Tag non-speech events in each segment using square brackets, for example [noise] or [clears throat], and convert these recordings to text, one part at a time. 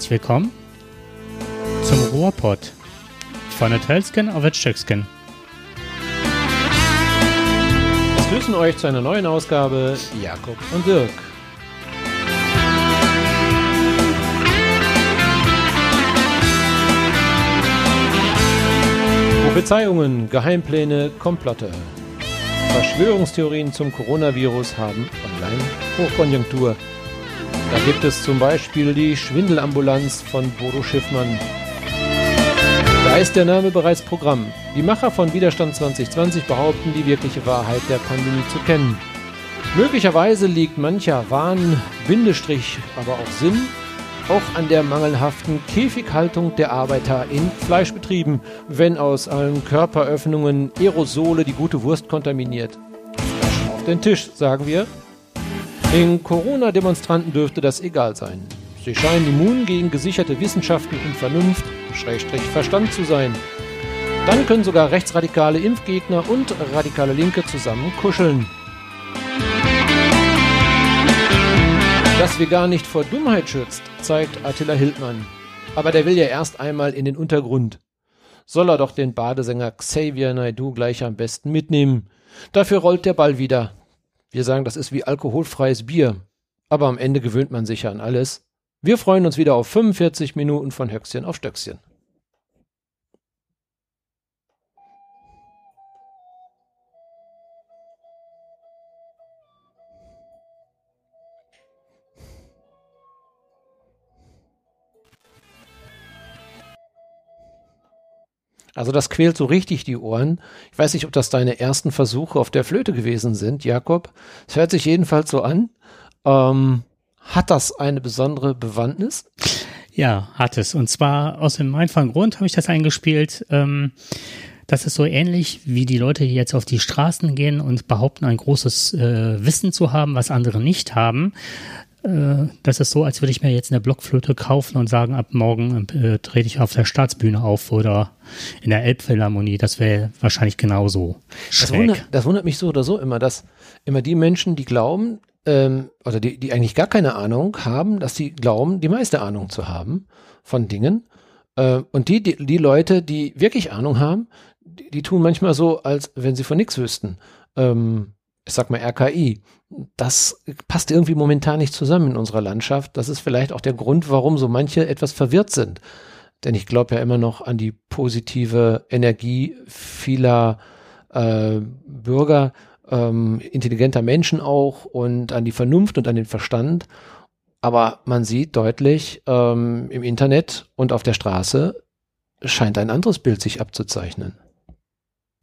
herzlich willkommen zum Ruhrpott von der Telskin auf der Stöckskin. Es grüßen euch zu einer neuen Ausgabe Jakob und Dirk. Prophezeiungen, Geheimpläne, Komplotte. Verschwörungstheorien zum Coronavirus haben online Hochkonjunktur. Da gibt es zum Beispiel die Schwindelambulanz von Bodo Schiffmann. Da ist der Name bereits Programm. Die Macher von Widerstand 2020 behaupten, die wirkliche Wahrheit der Pandemie zu kennen. Möglicherweise liegt mancher Wahn, Bindestrich, aber auch Sinn, auch an der mangelhaften Käfighaltung der Arbeiter in Fleischbetrieben, wenn aus allen Körperöffnungen Aerosole die gute Wurst kontaminiert. Auf den Tisch, sagen wir. Den Corona-Demonstranten dürfte das egal sein. Sie scheinen immun gegen gesicherte Wissenschaften und Vernunft, Schrägstrich Verstand zu sein. Dann können sogar rechtsradikale Impfgegner und radikale Linke zusammen kuscheln. Dass wir gar nicht vor Dummheit schützt, zeigt Attila Hildmann. Aber der will ja erst einmal in den Untergrund. Soll er doch den Badesänger Xavier Naidoo gleich am besten mitnehmen. Dafür rollt der Ball wieder. Wir sagen, das ist wie alkoholfreies Bier. Aber am Ende gewöhnt man sich ja an alles. Wir freuen uns wieder auf 45 Minuten von Höchstchen auf Stöckchen. Also das quält so richtig die Ohren. Ich weiß nicht, ob das deine ersten Versuche auf der Flöte gewesen sind, Jakob. Es hört sich jedenfalls so an. Ähm, hat das eine besondere Bewandtnis? Ja, hat es. Und zwar aus dem einfachen Grund habe ich das eingespielt. Ähm, das ist so ähnlich, wie die Leute, die jetzt auf die Straßen gehen und behaupten, ein großes äh, Wissen zu haben, was andere nicht haben. Äh, das ist so, als würde ich mir jetzt eine Blockflöte kaufen und sagen, ab morgen äh, trete ich auf der Staatsbühne auf oder in der Elbphilharmonie. Das wäre wahrscheinlich genauso Das wundert, das wundert mich so oder so immer, dass immer die Menschen, die glauben, ähm, oder die, die eigentlich gar keine Ahnung haben, dass sie glauben, die meiste Ahnung zu haben von Dingen. Äh, und die, die, die Leute, die wirklich Ahnung haben, die, die tun manchmal so, als wenn sie von nichts wüssten. Ähm, ich sag mal RKI. Das passt irgendwie momentan nicht zusammen in unserer Landschaft. Das ist vielleicht auch der Grund, warum so manche etwas verwirrt sind. Denn ich glaube ja immer noch an die positive Energie vieler äh, Bürger, ähm, intelligenter Menschen auch und an die Vernunft und an den Verstand. Aber man sieht deutlich ähm, im Internet und auf der Straße scheint ein anderes Bild sich abzuzeichnen.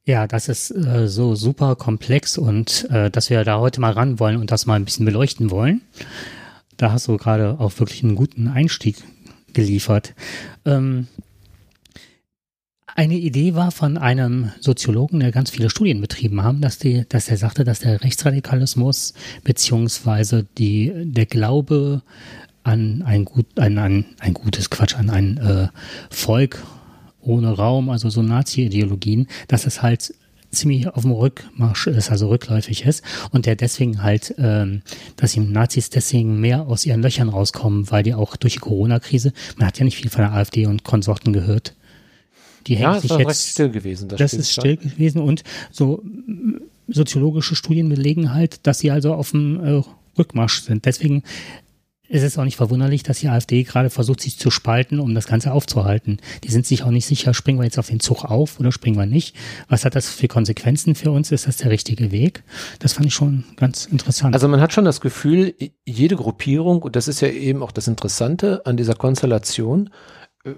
Ja, das ist äh, so super komplex und äh, dass wir da heute mal ran wollen und das mal ein bisschen beleuchten wollen. Da hast du gerade auch wirklich einen guten Einstieg geliefert. Ähm, eine Idee war von einem Soziologen, der ganz viele Studien betrieben haben, dass die, dass er sagte, dass der Rechtsradikalismus beziehungsweise der Glaube an ein gut, an, an ein gutes Quatsch, an ein äh, Volk ohne Raum, also so Nazi-Ideologien, dass es halt ziemlich auf dem Rückmarsch ist, also rückläufig ist und der deswegen halt, ähm, dass die Nazis deswegen mehr aus ihren Löchern rauskommen, weil die auch durch die Corona-Krise, man hat ja nicht viel von der AfD und Konsorten gehört, die Ja, hängt es sich jetzt recht still gewesen. das stimmt ist still gewesen und so soziologische Studien belegen halt, dass sie also auf dem äh, Rückmarsch sind. Deswegen ist es auch nicht verwunderlich, dass die AfD gerade versucht, sich zu spalten, um das Ganze aufzuhalten. Die sind sich auch nicht sicher, springen wir jetzt auf den Zug auf oder springen wir nicht? Was hat das für Konsequenzen für uns? Ist das der richtige Weg? Das fand ich schon ganz interessant. Also man hat schon das Gefühl, jede Gruppierung, und das ist ja eben auch das Interessante an dieser Konstellation,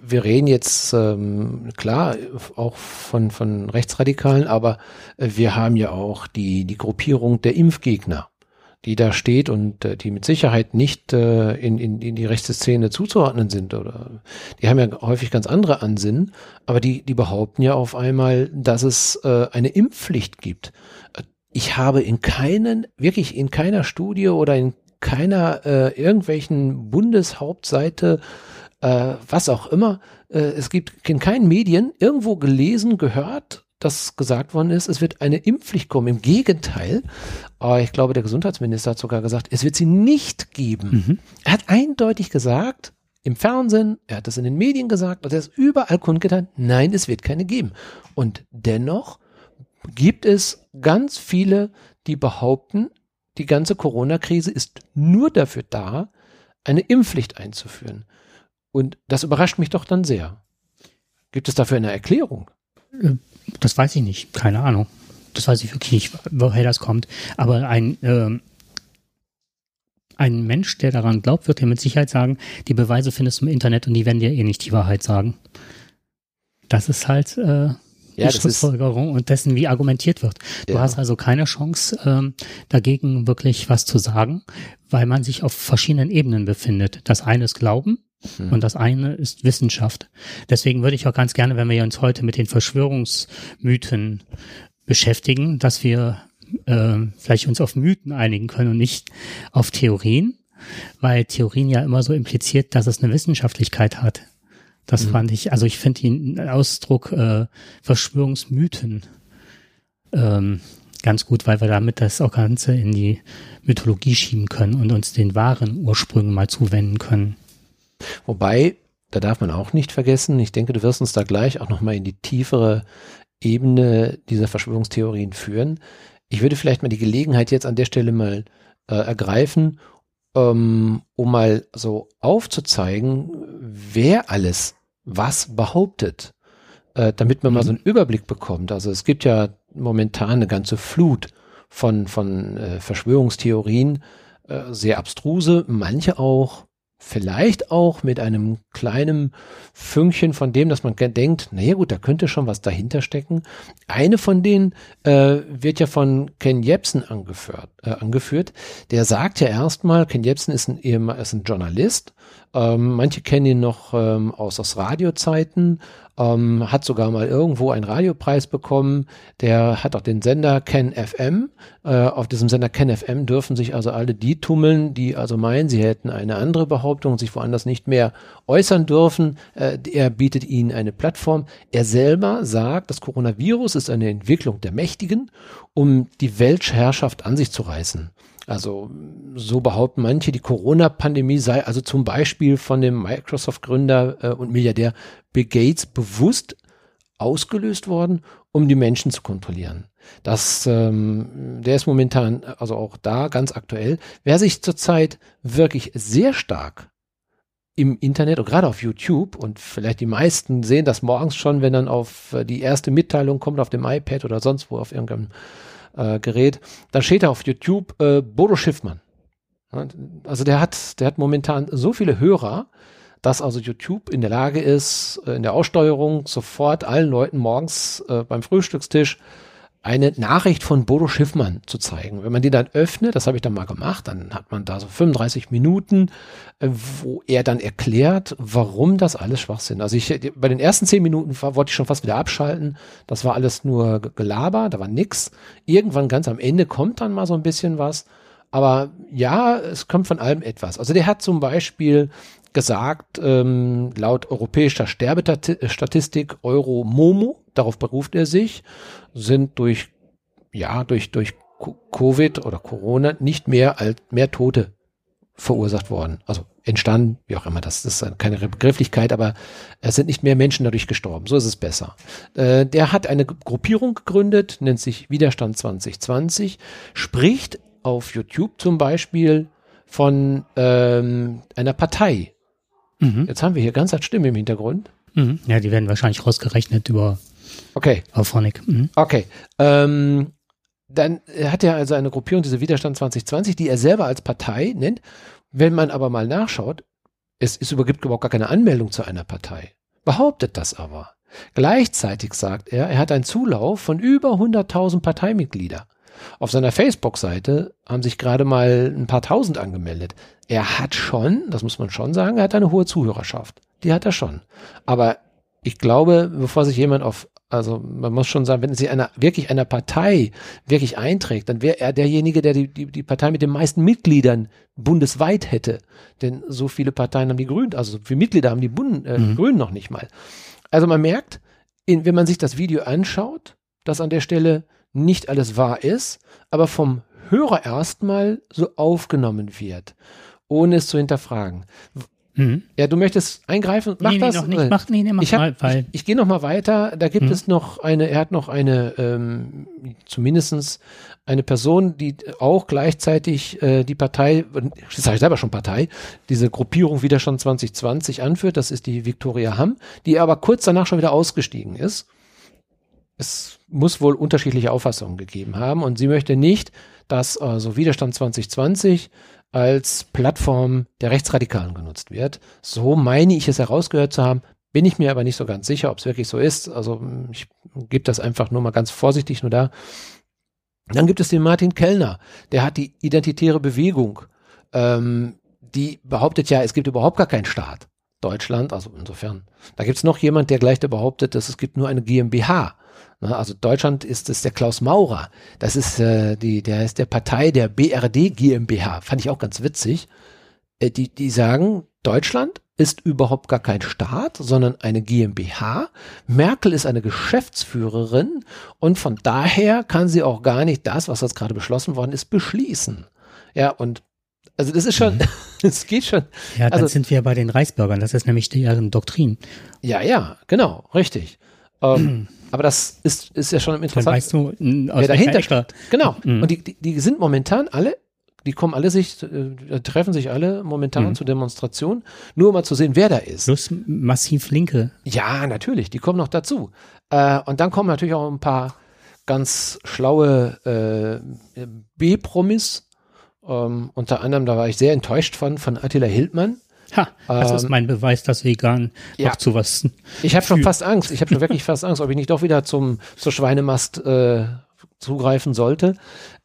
wir reden jetzt ähm, klar auch von, von Rechtsradikalen, aber wir haben ja auch die, die Gruppierung der Impfgegner, die da steht und äh, die mit Sicherheit nicht äh, in, in, in die rechte Szene zuzuordnen sind. Oder die haben ja häufig ganz andere Ansinnen, aber die, die behaupten ja auf einmal, dass es äh, eine Impfpflicht gibt. Ich habe in keinen, wirklich in keiner Studie oder in keiner äh, irgendwelchen Bundeshauptseite äh, was auch immer. Äh, es gibt in keinen Medien irgendwo gelesen, gehört, dass gesagt worden ist, es wird eine Impfpflicht kommen. Im Gegenteil, äh, ich glaube, der Gesundheitsminister hat sogar gesagt, es wird sie nicht geben. Mhm. Er hat eindeutig gesagt, im Fernsehen, er hat es in den Medien gesagt und er ist überall kundgetan, nein, es wird keine geben. Und dennoch gibt es ganz viele, die behaupten, die ganze Corona-Krise ist nur dafür da, eine Impfpflicht einzuführen. Und das überrascht mich doch dann sehr. Gibt es dafür eine Erklärung? Das weiß ich nicht, keine Ahnung. Das weiß ich wirklich nicht, woher das kommt. Aber ein, äh, ein Mensch, der daran glaubt, wird dir mit Sicherheit sagen, die Beweise findest du im Internet und die werden dir eh nicht die Wahrheit sagen. Das ist halt äh, die ja, Schlussfolgerung und dessen, wie argumentiert wird. Du ja. hast also keine Chance, ähm, dagegen wirklich was zu sagen, weil man sich auf verschiedenen Ebenen befindet. Das eine ist Glauben hm. und das eine ist Wissenschaft. Deswegen würde ich auch ganz gerne, wenn wir uns heute mit den Verschwörungsmythen beschäftigen, dass wir äh, vielleicht uns auf Mythen einigen können und nicht auf Theorien, weil Theorien ja immer so impliziert, dass es eine Wissenschaftlichkeit hat. Das mhm. fand ich, also ich finde den Ausdruck äh, Verschwörungsmythen ähm, ganz gut, weil wir damit das auch Ganze in die Mythologie schieben können und uns den wahren Ursprüngen mal zuwenden können. Wobei, da darf man auch nicht vergessen, ich denke, du wirst uns da gleich auch nochmal in die tiefere Ebene dieser Verschwörungstheorien führen. Ich würde vielleicht mal die Gelegenheit jetzt an der Stelle mal äh, ergreifen, ähm, um mal so aufzuzeigen, wer alles was behauptet, äh, damit man mhm. mal so einen Überblick bekommt. Also es gibt ja momentan eine ganze Flut von, von äh, Verschwörungstheorien, äh, sehr abstruse, manche auch vielleicht auch mit einem kleinen Fünkchen von dem, dass man denkt, naja gut, da könnte schon was dahinter stecken. Eine von denen äh, wird ja von Ken Jebsen angeführt, äh, angeführt. Der sagt ja erstmal, Ken Jebsen ist ein, ist ein Journalist ähm, manche kennen ihn noch ähm, aus, aus Radiozeiten, ähm, hat sogar mal irgendwo einen Radiopreis bekommen. Der hat auch den Sender Ken FM. Äh, auf diesem Sender Ken FM dürfen sich also alle die tummeln, die also meinen, sie hätten eine andere Behauptung und sich woanders nicht mehr äußern dürfen. Äh, er bietet ihnen eine Plattform. Er selber sagt, das Coronavirus ist eine Entwicklung der Mächtigen, um die Weltherrschaft an sich zu reißen. Also so behaupten manche, die Corona-Pandemie sei also zum Beispiel von dem Microsoft-Gründer äh, und Milliardär Bill Gates bewusst ausgelöst worden, um die Menschen zu kontrollieren. Das, ähm, der ist momentan also auch da ganz aktuell. Wer sich zurzeit wirklich sehr stark im Internet und gerade auf YouTube und vielleicht die meisten sehen das morgens schon, wenn dann auf äh, die erste Mitteilung kommt auf dem iPad oder sonst wo auf irgendeinem äh, Gerät, da steht da auf YouTube äh, Bodo Schiffmann. Also der hat, der hat momentan so viele Hörer, dass also YouTube in der Lage ist, äh, in der Aussteuerung sofort allen Leuten morgens äh, beim Frühstückstisch eine Nachricht von Bodo Schiffmann zu zeigen. Wenn man die dann öffnet, das habe ich dann mal gemacht, dann hat man da so 35 Minuten, äh, wo er dann erklärt, warum das alles Schwachsinn. Also ich, bei den ersten 10 Minuten wollte ich schon fast wieder abschalten. Das war alles nur Gelaber, da war nix. Irgendwann ganz am Ende kommt dann mal so ein bisschen was. Aber ja, es kommt von allem etwas. Also der hat zum Beispiel gesagt, ähm, laut europäischer Sterbestatistik Euromomo, darauf beruft er sich, sind durch, ja, durch, durch Covid oder Corona nicht mehr als mehr Tote verursacht worden. Also entstanden, wie auch immer, das ist keine Begrifflichkeit, aber es sind nicht mehr Menschen dadurch gestorben. So ist es besser. Äh, der hat eine Gruppierung gegründet, nennt sich Widerstand 2020, spricht auf YouTube zum Beispiel von ähm, einer Partei, Mhm. Jetzt haben wir hier ganz als Stimme im Hintergrund. Mhm. Ja, die werden wahrscheinlich rausgerechnet über okay. Auphonic. Mhm. Okay. Ähm, dann hat er also eine Gruppierung, diese Widerstand 2020, die er selber als Partei nennt. Wenn man aber mal nachschaut, es, es übergibt überhaupt gar keine Anmeldung zu einer Partei. Behauptet das aber. Gleichzeitig sagt er, er hat einen Zulauf von über 100.000 Parteimitglieder. Auf seiner Facebook-Seite haben sich gerade mal ein paar tausend angemeldet. Er hat schon, das muss man schon sagen, er hat eine hohe Zuhörerschaft. Die hat er schon. Aber ich glaube, bevor sich jemand auf, also man muss schon sagen, wenn sich einer wirklich einer Partei wirklich einträgt, dann wäre er derjenige, der die, die, die Partei mit den meisten Mitgliedern bundesweit hätte. Denn so viele Parteien haben die Grünen, also so viele Mitglieder haben die Bund, äh, mhm. Grünen noch nicht mal. Also man merkt, in, wenn man sich das Video anschaut, dass an der Stelle nicht alles wahr ist, aber vom Hörer erstmal so aufgenommen wird, ohne es zu hinterfragen. Mhm. Ja, du möchtest eingreifen? Mach nee, nee, das. Noch nicht. Mach, nee, nee, mach ich hab, mal, weil ich, ich gehe noch mal weiter. Da gibt mhm. es noch eine, er hat noch eine, ähm, zumindestens eine Person, die auch gleichzeitig äh, die Partei, das sage ich selber schon Partei, diese Gruppierung Widerstand 2020 anführt. Das ist die Victoria Hamm, die aber kurz danach schon wieder ausgestiegen ist. Es muss wohl unterschiedliche Auffassungen gegeben haben und sie möchte nicht, dass also Widerstand 2020 als Plattform der Rechtsradikalen genutzt wird. So meine ich es herausgehört zu haben, bin ich mir aber nicht so ganz sicher, ob es wirklich so ist. Also ich gebe das einfach nur mal ganz vorsichtig nur da. Dann gibt es den Martin Kellner, der hat die identitäre Bewegung, ähm, die behauptet ja, es gibt überhaupt gar keinen Staat. Deutschland, also insofern. Da gibt es noch jemand, der gleich behauptet, dass es gibt nur eine GmbH. Ne, also Deutschland ist es der Klaus Maurer. Das ist äh, die, der ist der Partei der BRD GmbH. Fand ich auch ganz witzig. Äh, die, die sagen, Deutschland ist überhaupt gar kein Staat, sondern eine GmbH. Merkel ist eine Geschäftsführerin und von daher kann sie auch gar nicht das, was jetzt gerade beschlossen worden ist, beschließen. Ja, und also das ist schon, mhm. [laughs] es geht schon. Ja, dann also, sind wir bei den Reichsbürgern. Das ist nämlich deren Doktrin. Ja, ja, genau, richtig. Ähm, [clears throat] aber das ist, ist ja schon interessant. Dann weißt du, wer dahinter steht. Genau. Mhm. Und die, die, die sind momentan alle die kommen alle sich, äh, treffen sich alle momentan mhm. zur Demonstration, nur um mal zu sehen, wer da ist. Plus massiv Linke. Ja, natürlich, die kommen noch dazu. Äh, und dann kommen natürlich auch ein paar ganz schlaue äh, B-Promis. Ähm, unter anderem, da war ich sehr enttäuscht von, von Attila Hildmann. Ha, das ähm, ist mein Beweis, dass vegan ja. noch zu was. Ich habe schon fast Angst. Ich habe schon wirklich fast Angst, ob ich nicht doch wieder zum zur Schweinemast äh, zugreifen sollte,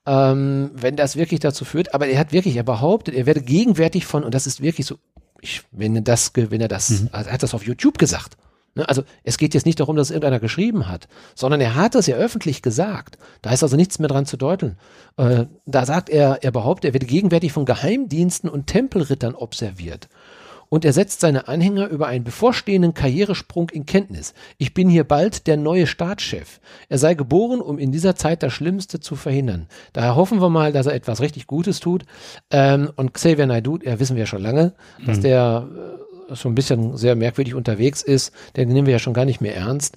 ähm, wenn das wirklich dazu führt. Aber er hat wirklich, er behauptet, er werde gegenwärtig von und das ist wirklich so. Ich, wenn er das, wenn er das, mhm. also er hat das auf YouTube gesagt. Ne? Also es geht jetzt nicht darum, dass irgendeiner geschrieben hat, sondern er hat es ja öffentlich gesagt. Da ist also nichts mehr dran zu deuteln. Äh, da sagt er, er behauptet, er werde gegenwärtig von Geheimdiensten und Tempelrittern observiert und er setzt seine Anhänger über einen bevorstehenden Karrieresprung in Kenntnis. Ich bin hier bald der neue Staatschef. Er sei geboren, um in dieser Zeit das Schlimmste zu verhindern. Daher hoffen wir mal, dass er etwas richtig Gutes tut. Ähm, und Xavier Naidoo, ja, wissen wir ja schon lange, dass mhm. der äh, schon ein bisschen sehr merkwürdig unterwegs ist. Den nehmen wir ja schon gar nicht mehr ernst.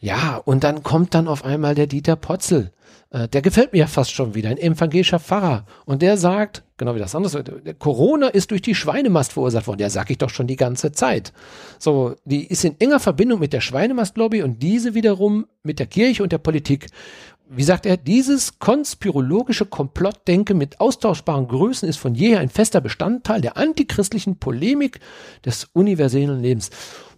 Ja, und dann kommt dann auf einmal der Dieter Potzel. Äh, der gefällt mir ja fast schon wieder, ein evangelischer Pfarrer. Und der sagt, genau wie das andere, Corona ist durch die Schweinemast verursacht worden. Ja, sag ich doch schon die ganze Zeit. So, die ist in enger Verbindung mit der Schweinemast-Lobby und diese wiederum mit der Kirche und der Politik. Wie sagt er, dieses konspirologische Komplottdenken mit austauschbaren Größen ist von jeher ein fester Bestandteil der antichristlichen Polemik des universellen Lebens.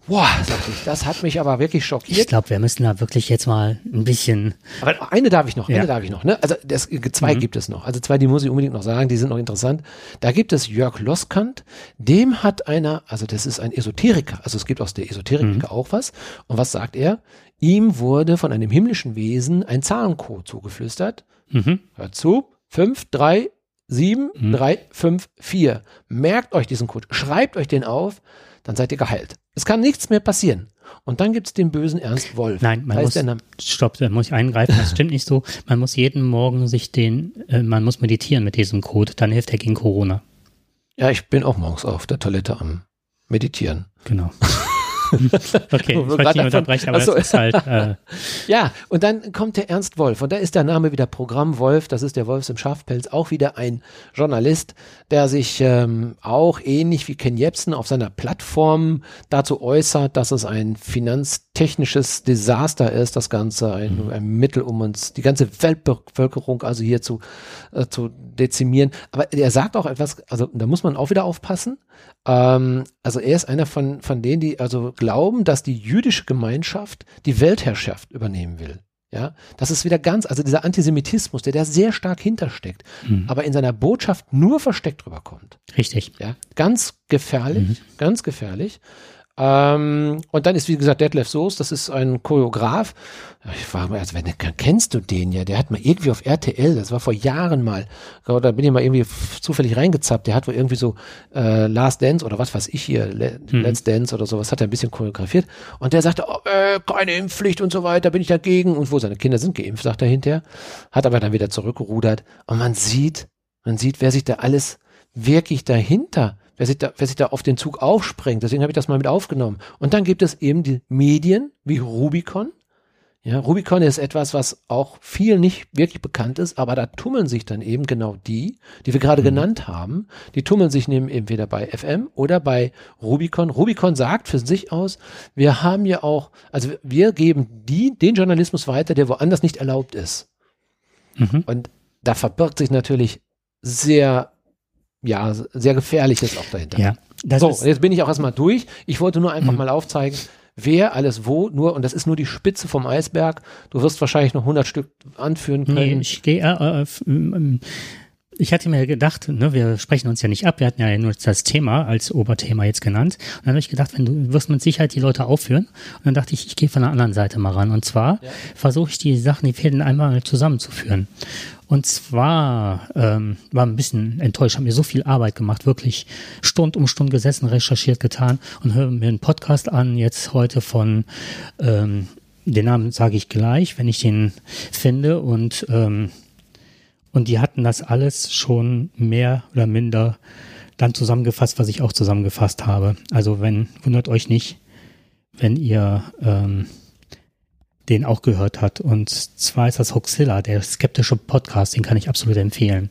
Boah, sag ich, das hat mich aber wirklich schockiert. Ich glaube, wir müssen da wirklich jetzt mal ein bisschen. Aber eine darf ich noch, ja. eine darf ich noch, ne? Also das, zwei mhm. gibt es noch. Also zwei, die muss ich unbedingt noch sagen, die sind noch interessant. Da gibt es Jörg Loskant, dem hat einer, also das ist ein Esoteriker, also es gibt aus der Esoterik mhm. auch was. Und was sagt er? Ihm wurde von einem himmlischen Wesen ein Zahlencode zugeflüstert. Mhm. Hört zu. Fünf, drei, sieben, mhm. drei, fünf, vier. Merkt euch diesen Code, schreibt euch den auf dann seid ihr geheilt. Es kann nichts mehr passieren. Und dann gibt's den bösen Ernst Wolf. Nein, man muss, stopp, da muss ich eingreifen, das stimmt nicht so. Man muss jeden Morgen sich den, äh, man muss meditieren mit diesem Code, dann hilft er gegen Corona. Ja, ich bin auch morgens auf der Toilette am Meditieren. Genau. [laughs] [laughs] okay, ich wollte nicht unterbrechen, aber Achso. das ist halt. Äh [laughs] ja, und dann kommt der Ernst Wolf und da ist der Name wieder Programm Wolf. Das ist der Wolfs im Schafpelz, auch wieder ein Journalist, der sich ähm, auch ähnlich wie Ken Jebsen auf seiner Plattform dazu äußert, dass es ein finanztechnisches Desaster ist, das Ganze, ein, mhm. ein Mittel, um uns die ganze Weltbevölkerung also hier zu, äh, zu dezimieren. Aber er sagt auch etwas, also da muss man auch wieder aufpassen. Ähm, also er ist einer von, von denen, die also glauben, dass die jüdische Gemeinschaft die Weltherrschaft übernehmen will. Ja, das ist wieder ganz, also dieser Antisemitismus, der da sehr stark hintersteckt, mhm. aber in seiner Botschaft nur versteckt rüberkommt. Richtig. Ja, ganz gefährlich, mhm. ganz gefährlich. Ähm, und dann ist, wie gesagt, Detlef Soos, das ist ein Choreograf. Ich war mal, also wenn, kennst du den ja? Der hat mal irgendwie auf RTL, das war vor Jahren mal, da bin ich mal irgendwie zufällig reingezappt, der hat wohl irgendwie so äh, Last Dance oder was weiß ich hier, hm. Let's Dance oder sowas, hat er ein bisschen choreografiert. Und der sagte, oh, äh, keine Impfpflicht und so weiter, bin ich dagegen. Und wo seine Kinder sind geimpft, sagt er hinterher. Hat aber dann wieder zurückgerudert. Und man sieht, man sieht, wer sich da alles wirklich dahinter wer sich da, wer sich da auf den Zug aufspringt. Deswegen habe ich das mal mit aufgenommen. Und dann gibt es eben die Medien wie Rubicon. Ja, Rubicon ist etwas, was auch viel nicht wirklich bekannt ist, aber da tummeln sich dann eben genau die, die wir gerade mhm. genannt haben. Die tummeln sich neben entweder bei FM oder bei Rubicon. Rubicon sagt für sich aus, wir haben ja auch, also wir geben die, den Journalismus weiter, der woanders nicht erlaubt ist. Mhm. Und da verbirgt sich natürlich sehr, ja, sehr Gefährliches auch dahinter. Ja, so, jetzt bin ich auch erstmal durch. Ich wollte nur einfach mhm. mal aufzeigen, wer alles wo, nur, und das ist nur die Spitze vom Eisberg. Du wirst wahrscheinlich noch 100 Stück anführen können. Nee, ich gehe, äh, äh, ich hatte mir gedacht, ne, wir sprechen uns ja nicht ab, wir hatten ja nur das Thema als Oberthema jetzt genannt. Und dann habe ich gedacht, wenn du wirst mit Sicherheit die Leute aufführen. Und dann dachte ich, ich gehe von der anderen Seite mal ran. Und zwar ja. versuche ich die Sachen, die Fäden einmal zusammenzuführen. Und zwar ähm, war ein bisschen enttäuscht, haben mir so viel Arbeit gemacht, wirklich Stund um Stund gesessen, recherchiert, getan und hören mir einen Podcast an, jetzt heute von ähm, den Namen sage ich gleich, wenn ich den finde und ähm, und die hatten das alles schon mehr oder minder dann zusammengefasst, was ich auch zusammengefasst habe. Also wenn, wundert euch nicht, wenn ihr ähm, den auch gehört hat. Und zwar ist das Hoxilla, der skeptische Podcast, den kann ich absolut empfehlen.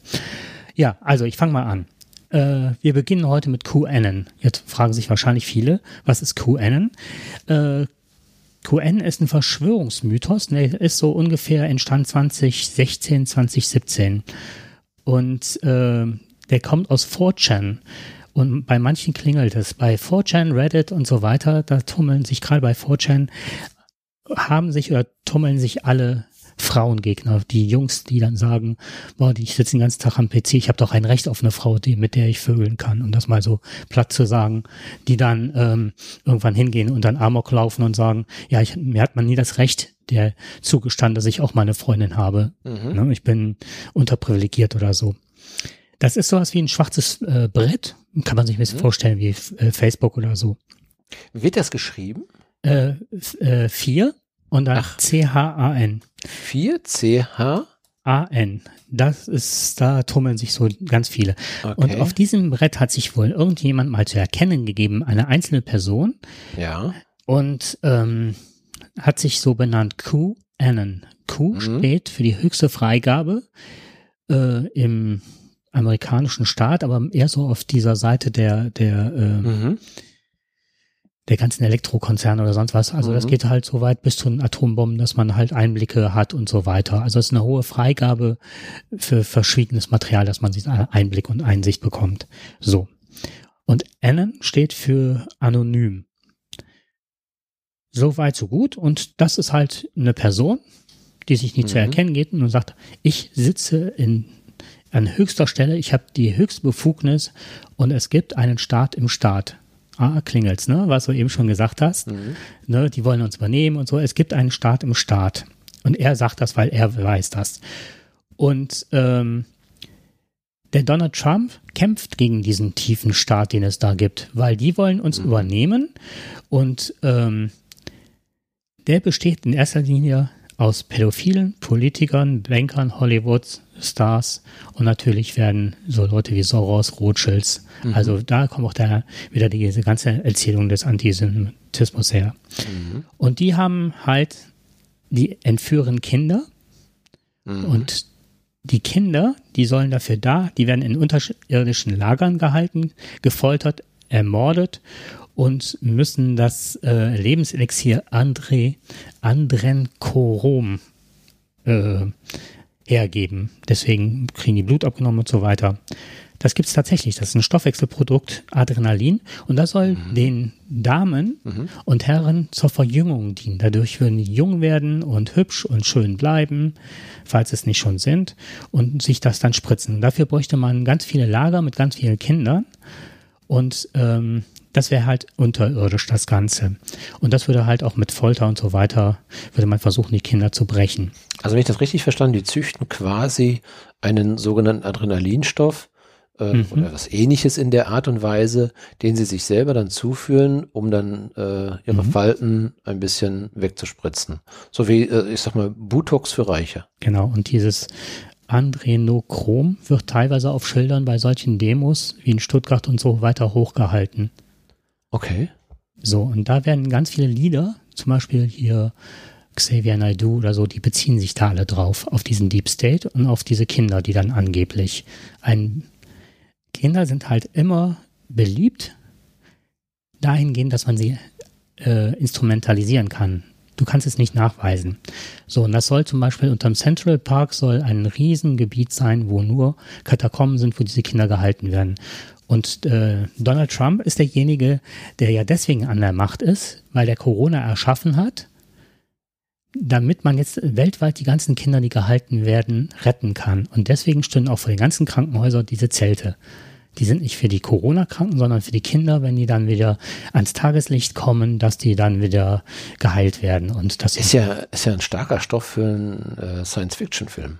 Ja, also ich fange mal an. Äh, wir beginnen heute mit QAnon. Jetzt fragen sich wahrscheinlich viele, was ist QAnon? Äh, QN ist ein Verschwörungsmythos, der ist so ungefähr entstand 2016, 2017. Und äh, der kommt aus 4chan. Und bei manchen klingelt es. Bei 4chan, Reddit und so weiter, da tummeln sich gerade bei 4chan, haben sich oder tummeln sich alle Frauengegner, die Jungs, die dann sagen, boah, ich sitze den ganzen Tag am PC, ich habe doch ein Recht auf eine Frau, die, mit der ich vögeln kann, um das mal so platt zu sagen, die dann ähm, irgendwann hingehen und dann Amok laufen und sagen, ja, ich, mir hat man nie das Recht der zugestanden, dass ich auch mal eine Freundin habe. Mhm. Ne, ich bin unterprivilegiert oder so. Das ist sowas wie ein schwarzes äh, Brett, kann man sich ein bisschen mhm. vorstellen, wie äh, Facebook oder so. Wird das geschrieben? Äh, äh, vier und dann C-H-A-N. 4 C-H? A-N. Das ist, da tummeln sich so ganz viele. Okay. Und auf diesem Brett hat sich wohl irgendjemand mal zu erkennen gegeben, eine einzelne Person. Ja. Und ähm, hat sich so benannt Q Anon. Q mhm. steht für die höchste Freigabe äh, im amerikanischen Staat, aber eher so auf dieser Seite der, der äh, mhm der ganzen Elektrokonzerne oder sonst was. Also mhm. das geht halt so weit bis zu den Atombomben, dass man halt Einblicke hat und so weiter. Also es ist eine hohe Freigabe für verschwiegenes Material, dass man sich Einblick und Einsicht bekommt. So. Und Anon steht für anonym. So weit, so gut. Und das ist halt eine Person, die sich nicht mhm. zu erkennen geht und sagt, ich sitze in an höchster Stelle, ich habe die höchste Befugnis und es gibt einen Staat im Staat ah, klingelt's, ne? Was du eben schon gesagt hast. Mhm. Ne, die wollen uns übernehmen und so. Es gibt einen Staat im Staat. Und er sagt das, weil er weiß das. Und ähm, der Donald Trump kämpft gegen diesen tiefen Staat, den es da gibt, weil die wollen uns mhm. übernehmen. Und ähm, der besteht in erster Linie aus Pädophilen, Politikern, Bankern, Hollywoods, Stars und natürlich werden so Leute wie Soros, Rothschilds, mhm. also da kommt auch der, wieder diese ganze Erzählung des Antisemitismus her. Mhm. Und die haben halt, die entführen Kinder mhm. und die Kinder, die sollen dafür da, die werden in unterirdischen Lagern gehalten, gefoltert, ermordet und müssen das äh, Lebenselixier André Andren Korom äh, hergeben. Deswegen kriegen die Blut abgenommen und so weiter. Das gibt es tatsächlich. Das ist ein Stoffwechselprodukt Adrenalin und das soll mhm. den Damen mhm. und Herren zur Verjüngung dienen. Dadurch würden die jung werden und hübsch und schön bleiben, falls es nicht schon sind, und sich das dann spritzen. Dafür bräuchte man ganz viele Lager mit ganz vielen Kindern und ähm, das wäre halt unterirdisch das Ganze. Und das würde halt auch mit Folter und so weiter, würde man versuchen, die Kinder zu brechen. Also wenn ich das richtig verstanden, die züchten quasi einen sogenannten Adrenalinstoff äh, mhm. oder was ähnliches in der Art und Weise, den sie sich selber dann zuführen, um dann äh, ihre mhm. Falten ein bisschen wegzuspritzen. So wie, äh, ich sag mal, Botox für Reiche. Genau, und dieses Andrenochrom wird teilweise auf Schildern bei solchen Demos wie in Stuttgart und so weiter hochgehalten. Okay. So, und da werden ganz viele Lieder, zum Beispiel hier Xavier Naidoo oder so, die beziehen sich da alle drauf, auf diesen Deep State und auf diese Kinder, die dann angeblich ein Kinder sind halt immer beliebt dahingehend, dass man sie äh, instrumentalisieren kann. Du kannst es nicht nachweisen. So, und das soll zum Beispiel unterm Central Park soll ein Riesengebiet sein, wo nur Katakomben sind, wo diese Kinder gehalten werden. Und äh, Donald Trump ist derjenige, der ja deswegen an der Macht ist, weil der Corona erschaffen hat, damit man jetzt weltweit die ganzen Kinder, die gehalten werden, retten kann. Und deswegen stehen auch vor den ganzen Krankenhäusern diese Zelte die sind nicht für die Corona-Kranken, sondern für die Kinder, wenn die dann wieder ans Tageslicht kommen, dass die dann wieder geheilt werden. Und das ist ja, ist ja ein starker Stoff für einen äh, Science-Fiction-Film.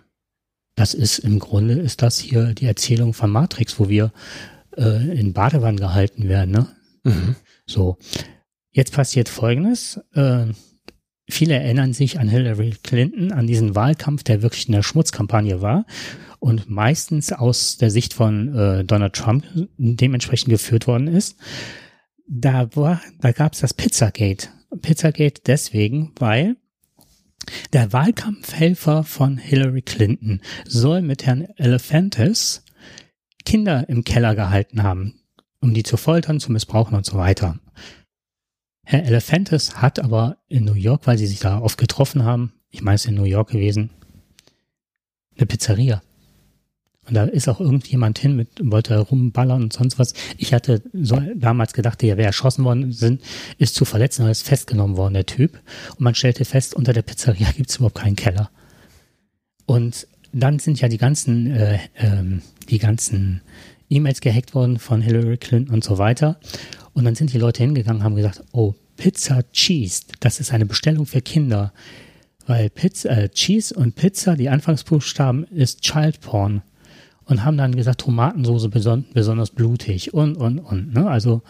Das ist im Grunde ist das hier die Erzählung von Matrix, wo wir äh, in Badewannen gehalten werden. Ne? Mhm. So, jetzt passiert Folgendes. Äh, viele erinnern sich an Hillary Clinton, an diesen Wahlkampf, der wirklich eine Schmutzkampagne war und meistens aus der Sicht von äh, Donald Trump dementsprechend geführt worden ist. Da war, da gab es das Pizzagate. Pizzagate deswegen, weil der Wahlkampfhelfer von Hillary Clinton soll mit Herrn Elephantis Kinder im Keller gehalten haben, um die zu foltern, zu missbrauchen und so weiter. Herr Elephantis hat aber in New York, weil sie sich da oft getroffen haben, ich meine es in New York gewesen, eine Pizzeria. Und da ist auch irgendjemand hin mit, wollte rumballern und sonst was. Ich hatte so damals gedacht, der wäre erschossen worden, sind, ist zu verletzen, aber ist festgenommen worden, der Typ. Und man stellte fest, unter der Pizzeria gibt es überhaupt keinen Keller. Und dann sind ja die ganzen, äh, ähm, die ganzen E-Mails gehackt worden von Hillary Clinton und so weiter. Und dann sind die Leute hingegangen und haben gesagt, oh, Pizza Cheese, das ist eine Bestellung für Kinder. Weil Pizza, äh, Cheese und Pizza, die Anfangsbuchstaben ist Child Porn und haben dann gesagt, Tomatensoße beson besonders blutig und, und, und. Ne? Also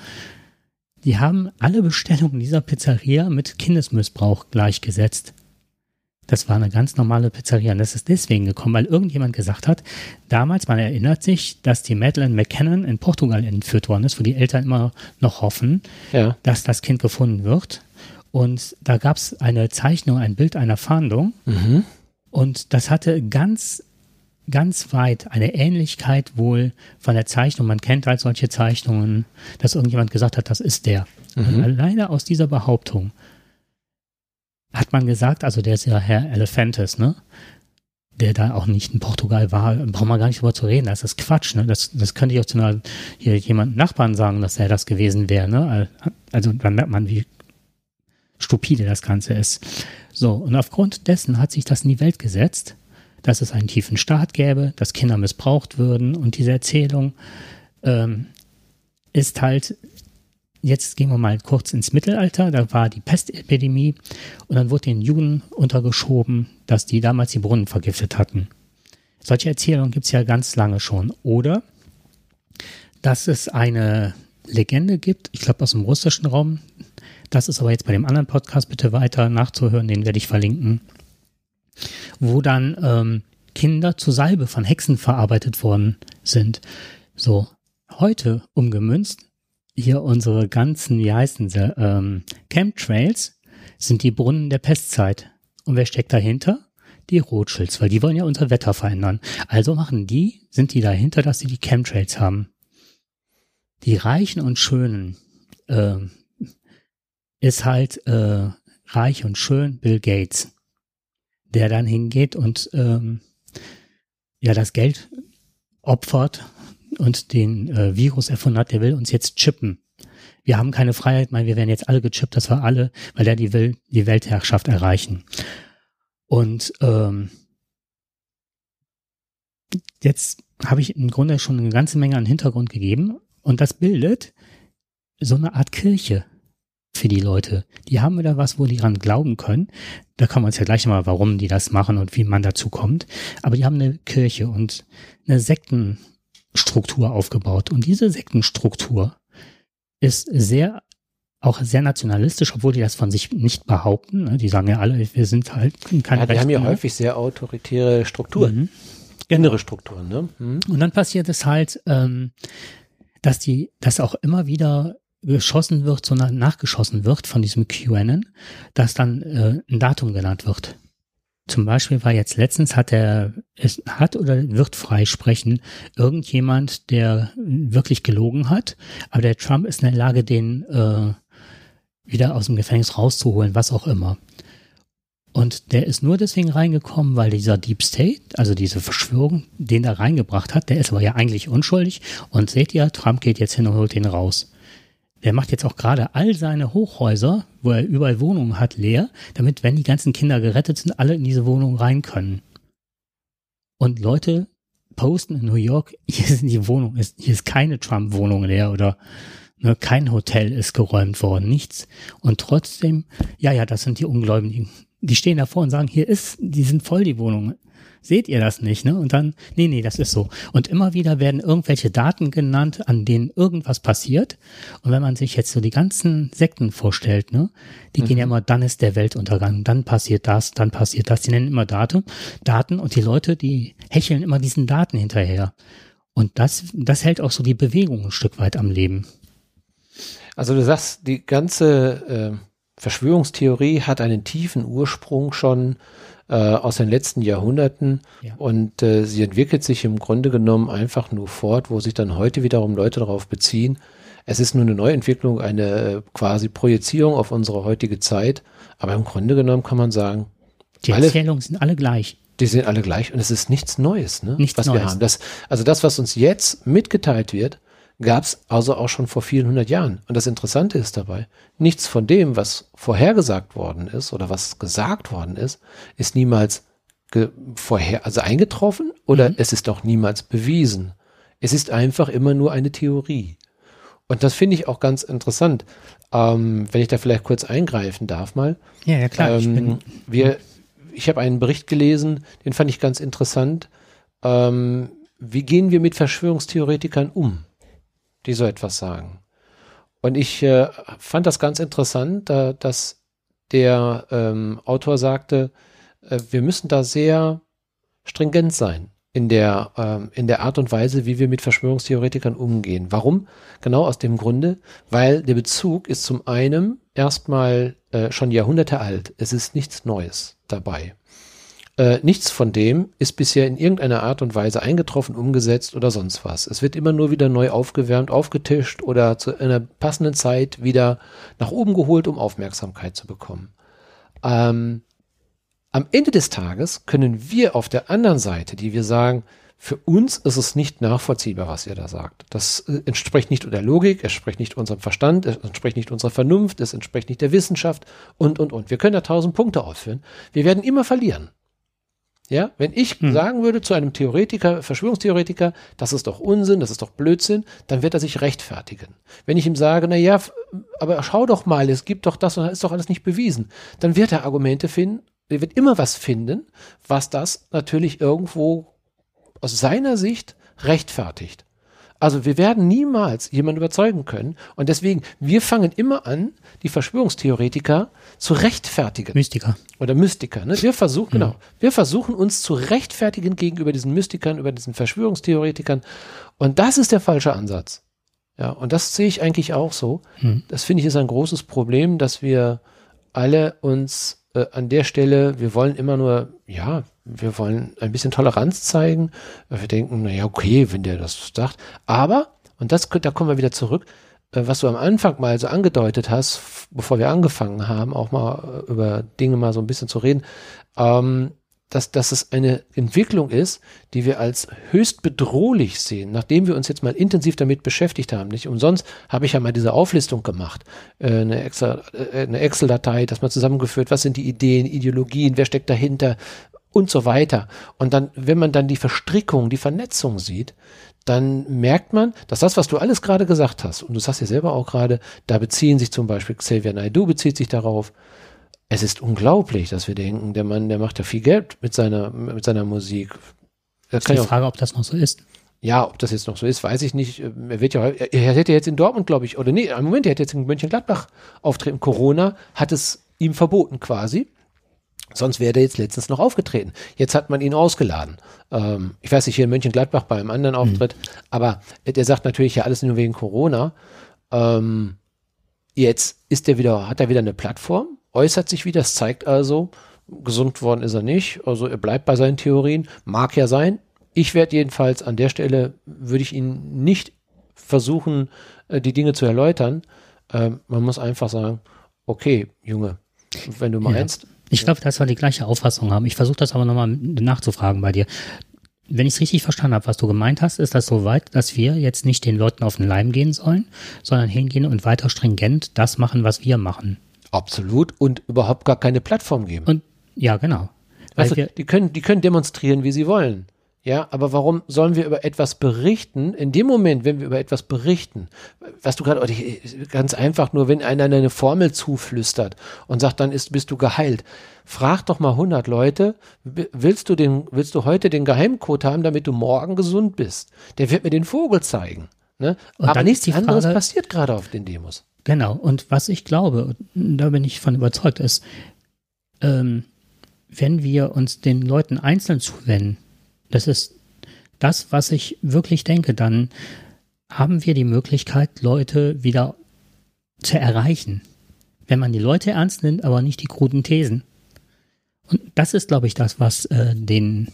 die haben alle Bestellungen dieser Pizzeria mit Kindesmissbrauch gleichgesetzt. Das war eine ganz normale Pizzeria und das ist deswegen gekommen, weil irgendjemand gesagt hat, damals, man erinnert sich, dass die Madeleine McKinnon in Portugal entführt worden ist, wo die Eltern immer noch hoffen, ja. dass das Kind gefunden wird. Und da gab es eine Zeichnung, ein Bild einer Fahndung. Mhm. Und das hatte ganz ganz weit eine Ähnlichkeit wohl von der Zeichnung. Man kennt halt solche Zeichnungen, dass irgendjemand gesagt hat, das ist der. Mhm. alleine aus dieser Behauptung hat man gesagt, also der ist ja Herr Elephantis, ne? Der da auch nicht in Portugal war, brauchen wir gar nicht drüber zu reden, das ist Quatsch, ne? Das, das könnte ich auch zu einer, hier jemandem Nachbarn sagen, dass er das gewesen wäre, ne? Also dann merkt man, wie stupide das Ganze ist. So, und aufgrund dessen hat sich das in die Welt gesetzt dass es einen tiefen Staat gäbe, dass Kinder missbraucht würden. Und diese Erzählung ähm, ist halt, jetzt gehen wir mal kurz ins Mittelalter, da war die Pestepidemie und dann wurde den Juden untergeschoben, dass die damals die Brunnen vergiftet hatten. Solche Erzählungen gibt es ja ganz lange schon. Oder dass es eine Legende gibt, ich glaube aus dem russischen Raum, das ist aber jetzt bei dem anderen Podcast bitte weiter nachzuhören, den werde ich verlinken wo dann ähm, Kinder zu Salbe von Hexen verarbeitet worden sind. So, heute umgemünzt, hier unsere ganzen, wie heißen sie, ähm, Chemtrails sind die Brunnen der Pestzeit. Und wer steckt dahinter? Die Rothschilds, weil die wollen ja unser Wetter verändern. Also machen die, sind die dahinter, dass sie die Chemtrails haben. Die Reichen und Schönen äh, ist halt äh, reich und schön Bill Gates der dann hingeht und ähm, ja das Geld opfert und den äh, Virus erfunden hat, der will uns jetzt chippen. Wir haben keine Freiheit, weil wir werden jetzt alle gechippt, das war alle, weil der die will die Weltherrschaft erreichen. Und ähm, jetzt habe ich im Grunde schon eine ganze Menge an Hintergrund gegeben und das bildet so eine Art Kirche für die Leute. Die haben wieder was, wo die dran glauben können. Da kann man uns ja gleich mal, warum die das machen und wie man dazu kommt. Aber die haben eine Kirche und eine Sektenstruktur aufgebaut. Und diese Sektenstruktur ist sehr, auch sehr nationalistisch, obwohl die das von sich nicht behaupten. Ne? Die sagen ja alle, wir sind halt keine ja, Die haben ja häufig sehr autoritäre Strukturen. Mhm. Innere Strukturen, ne? Mhm. Und dann passiert es halt, ähm, dass die, dass auch immer wieder geschossen wird, sondern nachgeschossen wird von diesem QAnon, dass dann äh, ein Datum genannt wird. Zum Beispiel war jetzt letztens hat er, es hat oder wird freisprechen, irgendjemand, der wirklich gelogen hat, aber der Trump ist in der Lage, den äh, wieder aus dem Gefängnis rauszuholen, was auch immer. Und der ist nur deswegen reingekommen, weil dieser Deep State, also diese Verschwörung, den da reingebracht hat, der ist aber ja eigentlich unschuldig. Und seht ihr, Trump geht jetzt hin und holt den raus. Der macht jetzt auch gerade all seine Hochhäuser, wo er überall Wohnungen hat, leer, damit, wenn die ganzen Kinder gerettet sind, alle in diese Wohnung rein können. Und Leute posten in New York, [laughs] hier sind die Wohnungen, hier ist keine Trump-Wohnung leer oder ne, kein Hotel ist geräumt worden, nichts. Und trotzdem, ja, ja, das sind die Ungläubigen. Die stehen davor und sagen, hier ist, die sind voll die Wohnungen seht ihr das nicht, ne? Und dann, nee, nee, das ist so. Und immer wieder werden irgendwelche Daten genannt, an denen irgendwas passiert. Und wenn man sich jetzt so die ganzen Sekten vorstellt, ne? Die mhm. gehen ja mhm. immer, dann ist der Weltuntergang, dann passiert das, dann passiert das. Die nennen immer Daten, Daten und die Leute, die hecheln immer diesen Daten hinterher. Und das, das hält auch so die Bewegung ein Stück weit am Leben. Also du sagst, die ganze äh, Verschwörungstheorie hat einen tiefen Ursprung schon äh, aus den letzten Jahrhunderten ja. und äh, sie entwickelt sich im Grunde genommen einfach nur fort, wo sich dann heute wiederum Leute darauf beziehen. Es ist nur eine Neuentwicklung, eine äh, quasi Projizierung auf unsere heutige Zeit, aber im Grunde genommen kann man sagen, die Erzählungen sind alle gleich. Die sind alle gleich und es ist nichts Neues, ne? Nichts was Neues. wir haben. Das, also das, was uns jetzt mitgeteilt wird, gab es also auch schon vor vielen hundert Jahren. Und das Interessante ist dabei, nichts von dem, was vorhergesagt worden ist oder was gesagt worden ist, ist niemals vorher, also eingetroffen oder mhm. es ist auch niemals bewiesen. Es ist einfach immer nur eine Theorie. Und das finde ich auch ganz interessant. Ähm, wenn ich da vielleicht kurz eingreifen darf mal. Ja, ja klar. Ähm, ich wir, ich habe einen Bericht gelesen, den fand ich ganz interessant. Ähm, wie gehen wir mit Verschwörungstheoretikern um? Die so etwas sagen. Und ich äh, fand das ganz interessant, da, dass der ähm, Autor sagte, äh, wir müssen da sehr stringent sein in der, ähm, in der Art und Weise, wie wir mit Verschwörungstheoretikern umgehen. Warum? Genau aus dem Grunde, weil der Bezug ist zum einen erstmal äh, schon Jahrhunderte alt. Es ist nichts Neues dabei. Äh, nichts von dem ist bisher in irgendeiner Art und Weise eingetroffen, umgesetzt oder sonst was. Es wird immer nur wieder neu aufgewärmt, aufgetischt oder zu einer passenden Zeit wieder nach oben geholt, um Aufmerksamkeit zu bekommen. Ähm, am Ende des Tages können wir auf der anderen Seite, die wir sagen, für uns ist es nicht nachvollziehbar, was ihr da sagt. Das äh, entspricht nicht der Logik, es entspricht nicht unserem Verstand, es entspricht nicht unserer Vernunft, es entspricht nicht der Wissenschaft und, und, und. Wir können da tausend Punkte aufführen. Wir werden immer verlieren. Ja, wenn ich hm. sagen würde zu einem Theoretiker, Verschwörungstheoretiker, das ist doch Unsinn, das ist doch Blödsinn, dann wird er sich rechtfertigen. Wenn ich ihm sage, na ja, aber schau doch mal, es gibt doch das und das ist doch alles nicht bewiesen, dann wird er Argumente finden, er wird immer was finden, was das natürlich irgendwo aus seiner Sicht rechtfertigt. Also wir werden niemals jemanden überzeugen können. Und deswegen, wir fangen immer an, die Verschwörungstheoretiker zu rechtfertigen. Mystiker. Oder Mystiker. Ne? Wir versuchen, mhm. genau, wir versuchen uns zu rechtfertigen gegenüber diesen Mystikern, über diesen Verschwörungstheoretikern. Und das ist der falsche Ansatz. Ja, und das sehe ich eigentlich auch so. Mhm. Das finde ich ist ein großes Problem, dass wir alle uns äh, an der Stelle, wir wollen immer nur, ja, wir wollen ein bisschen Toleranz zeigen. Wir denken, naja, okay, wenn der das sagt. Aber, und das, da kommen wir wieder zurück, äh, was du am Anfang mal so angedeutet hast, bevor wir angefangen haben, auch mal äh, über Dinge mal so ein bisschen zu reden, ähm, dass, dass es eine Entwicklung ist, die wir als höchst bedrohlich sehen, nachdem wir uns jetzt mal intensiv damit beschäftigt haben. Nicht umsonst habe ich ja mal diese Auflistung gemacht, äh, eine Excel-Datei, dass man zusammengeführt, was sind die Ideen, Ideologien, wer steckt dahinter, und so weiter. Und dann, wenn man dann die Verstrickung, die Vernetzung sieht, dann merkt man, dass das, was du alles gerade gesagt hast, und du sagst ja selber auch gerade, da beziehen sich zum Beispiel Xavier Naidoo bezieht sich darauf. Es ist unglaublich, dass wir denken, der Mann, der macht ja viel Geld mit seiner, mit seiner Musik. Das ist die Frage, ob das noch so ist. Ja, ob das jetzt noch so ist, weiß ich nicht. Er wird ja, er hätte jetzt in Dortmund, glaube ich, oder nee, im Moment, er hätte jetzt in Mönchengladbach auftreten. Corona hat es ihm verboten quasi. Sonst wäre der jetzt letztens noch aufgetreten. Jetzt hat man ihn ausgeladen. Ähm, ich weiß nicht, hier in Mönchengladbach bei einem anderen Auftritt. Mhm. Aber der sagt natürlich ja alles nur wegen Corona. Ähm, jetzt ist er wieder, hat er wieder eine Plattform, äußert sich wieder. Das zeigt also, gesund worden ist er nicht. Also er bleibt bei seinen Theorien. Mag ja sein. Ich werde jedenfalls an der Stelle, würde ich ihn nicht versuchen, äh, die Dinge zu erläutern. Ähm, man muss einfach sagen, okay, Junge, wenn du meinst. Ja. Ich glaube, dass wir die gleiche Auffassung haben. Ich versuche das aber nochmal nachzufragen bei dir. Wenn ich es richtig verstanden habe, was du gemeint hast, ist das so weit, dass wir jetzt nicht den Leuten auf den Leim gehen sollen, sondern hingehen und weiter stringent das machen, was wir machen. Absolut und überhaupt gar keine Plattform geben. Und ja, genau. Also, die können, die können demonstrieren, wie sie wollen. Ja, aber warum sollen wir über etwas berichten? In dem Moment, wenn wir über etwas berichten, was du gerade, ganz einfach nur, wenn einer eine Formel zuflüstert und sagt, dann ist, bist du geheilt. Frag doch mal 100 Leute, willst du den, willst du heute den Geheimcode haben, damit du morgen gesund bist? Der wird mir den Vogel zeigen. Ne? Aber nichts anderes passiert gerade auf den Demos. Genau. Und was ich glaube, da bin ich von überzeugt, ist, ähm, wenn wir uns den Leuten einzeln zuwenden, das ist das, was ich wirklich denke. Dann haben wir die Möglichkeit, Leute wieder zu erreichen. Wenn man die Leute ernst nimmt, aber nicht die kruden Thesen. Und das ist, glaube ich, das, was äh, denen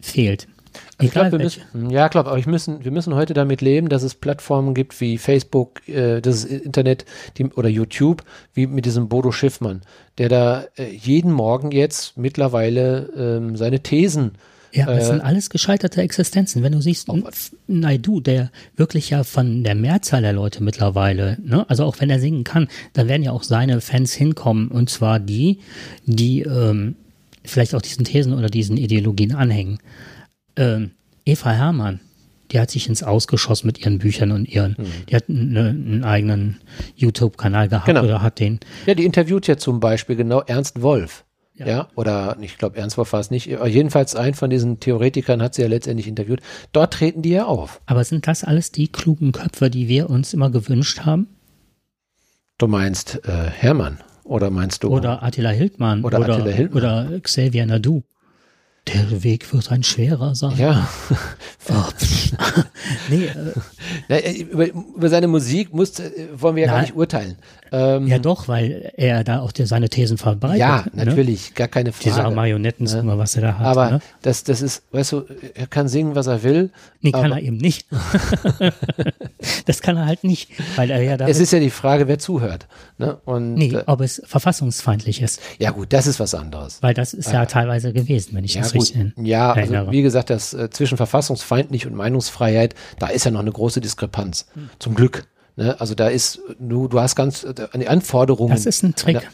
fehlt. Ich glaube, wir müssen, ja, glaube, aber ich müssen, wir müssen heute damit leben, dass es Plattformen gibt wie Facebook, äh, das Internet die, oder YouTube, wie mit diesem Bodo Schiffmann, der da äh, jeden Morgen jetzt mittlerweile ähm, seine Thesen ja, das äh, sind alles gescheiterte Existenzen. Wenn du siehst, oh, Naidu, der wirklich ja von der Mehrzahl der Leute mittlerweile, ne, also auch wenn er singen kann, dann werden ja auch seine Fans hinkommen. Und zwar die, die ähm, vielleicht auch diesen Thesen oder diesen Ideologien anhängen ähm, Eva Hermann, die hat sich ins Ausgeschossen mit ihren Büchern und ihren, mhm. die hat eine, einen eigenen YouTube-Kanal gehabt genau. oder hat den. Ja, die interviewt ja zum Beispiel genau Ernst Wolf. Ja. ja, oder ich glaube, Ernst Wolf war es nicht. Jedenfalls ein von diesen Theoretikern hat sie ja letztendlich interviewt. Dort treten die ja auf. Aber sind das alles die klugen Köpfe, die wir uns immer gewünscht haben? Du meinst äh, Hermann oder meinst du? Oder Attila Hildmann oder, oder, Attila Hildmann. oder Xavier Nadu. Der Weg wird ein schwerer sein. Ja. [laughs] Oh, [laughs] nee, äh, über, über, seine Musik muss, äh, wollen wir ja na, gar nicht urteilen. Ähm, ja doch, weil er da auch die, seine Thesen verbreitet. Ja, ne? natürlich, ne? gar keine Frage. Diese Marionetten, ja. was er da hat. Aber ne? das, das ist, weißt du, er kann singen, was er will. Nee, kann er eben nicht. [laughs] das kann er halt nicht, weil er ja da. Es ist ja die Frage, wer zuhört. Ne? Und, nee, äh, ob es verfassungsfeindlich ist. Ja gut, das ist was anderes. Weil das ist ja, ja teilweise gewesen, wenn ich ja, das gut. Ja, also, wie gesagt, das äh, zwischen verfassungsfeindlich und Meinungsfreiheit, da ist ja noch eine große Diskrepanz. Hm. Zum Glück. Ne? Also da ist, du, du hast ganz äh, an die Anforderungen. Das ist ein Trick.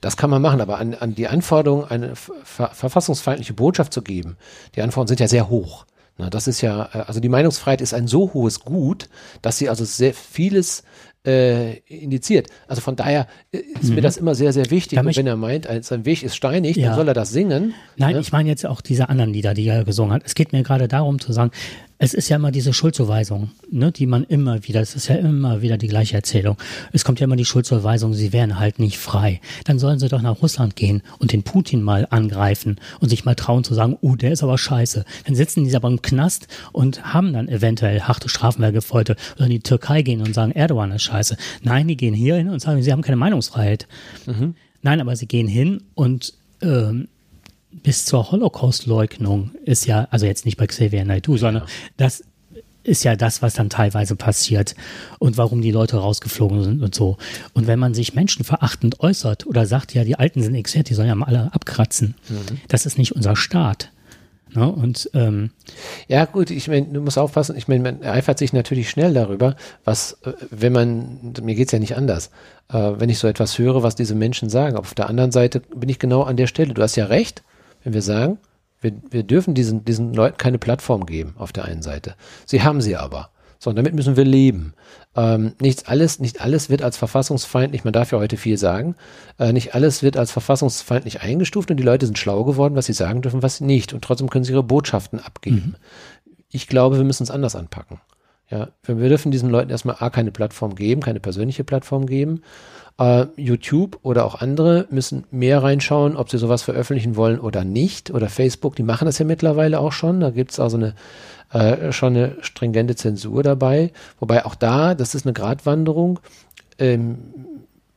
Das kann man machen, aber an, an die Anforderung, eine ver verfassungsfeindliche Botschaft zu geben, die Anforderungen sind ja sehr hoch. Na, das ist ja, äh, also die Meinungsfreiheit ist ein so hohes Gut, dass sie also sehr vieles äh, indiziert. Also von daher äh, ist mhm. mir das immer sehr, sehr wichtig. Und wenn er meint, sein Weg ist steinig, ja. dann soll er das singen. Nein, ne? ich meine jetzt auch diese anderen Lieder, die er gesungen hat. Es geht mir gerade darum zu sagen, es ist ja immer diese Schuldzuweisung, ne, die man immer wieder, es ist ja immer wieder die gleiche Erzählung. Es kommt ja immer die Schuldzuweisung, sie wären halt nicht frei. Dann sollen sie doch nach Russland gehen und den Putin mal angreifen und sich mal trauen zu sagen, oh, der ist aber scheiße. Dann sitzen die aber im Knast und haben dann eventuell harte Strafen mehr oder in die Türkei gehen und sagen, Erdogan ist scheiße. Nein, die gehen hier hin und sagen, sie haben keine Meinungsfreiheit. Mhm. Nein, aber sie gehen hin und ähm, bis zur Holocaust-Leugnung ist ja, also jetzt nicht bei Xavier Naidoo, sondern ja. das ist ja das, was dann teilweise passiert und warum die Leute rausgeflogen sind und so. Und wenn man sich menschenverachtend äußert oder sagt, ja, die Alten sind wert, die sollen ja mal alle abkratzen, mhm. das ist nicht unser Staat. Ne? Und ähm, ja, gut, ich meine, du musst aufpassen, ich meine, man eifert sich natürlich schnell darüber, was, äh, wenn man, mir geht's ja nicht anders, äh, wenn ich so etwas höre, was diese Menschen sagen. Auf der anderen Seite bin ich genau an der Stelle. Du hast ja recht, wenn wir sagen, wir, wir dürfen diesen, diesen Leuten keine Plattform geben auf der einen Seite. Sie haben sie aber. So, und damit müssen wir leben. Ähm, nichts alles, nicht alles wird als verfassungsfeindlich, man darf ja heute viel sagen, äh, nicht alles wird als verfassungsfeindlich eingestuft und die Leute sind schlau geworden, was sie sagen dürfen, was sie nicht. Und trotzdem können sie ihre Botschaften abgeben. Mhm. Ich glaube, wir müssen es anders anpacken. Ja, wir dürfen diesen Leuten erstmal A, keine Plattform geben, keine persönliche Plattform geben. Uh, YouTube oder auch andere müssen mehr reinschauen, ob sie sowas veröffentlichen wollen oder nicht. Oder Facebook, die machen das ja mittlerweile auch schon. Da gibt's also eine äh, schon eine stringente Zensur dabei. Wobei auch da, das ist eine Gratwanderung. Ähm,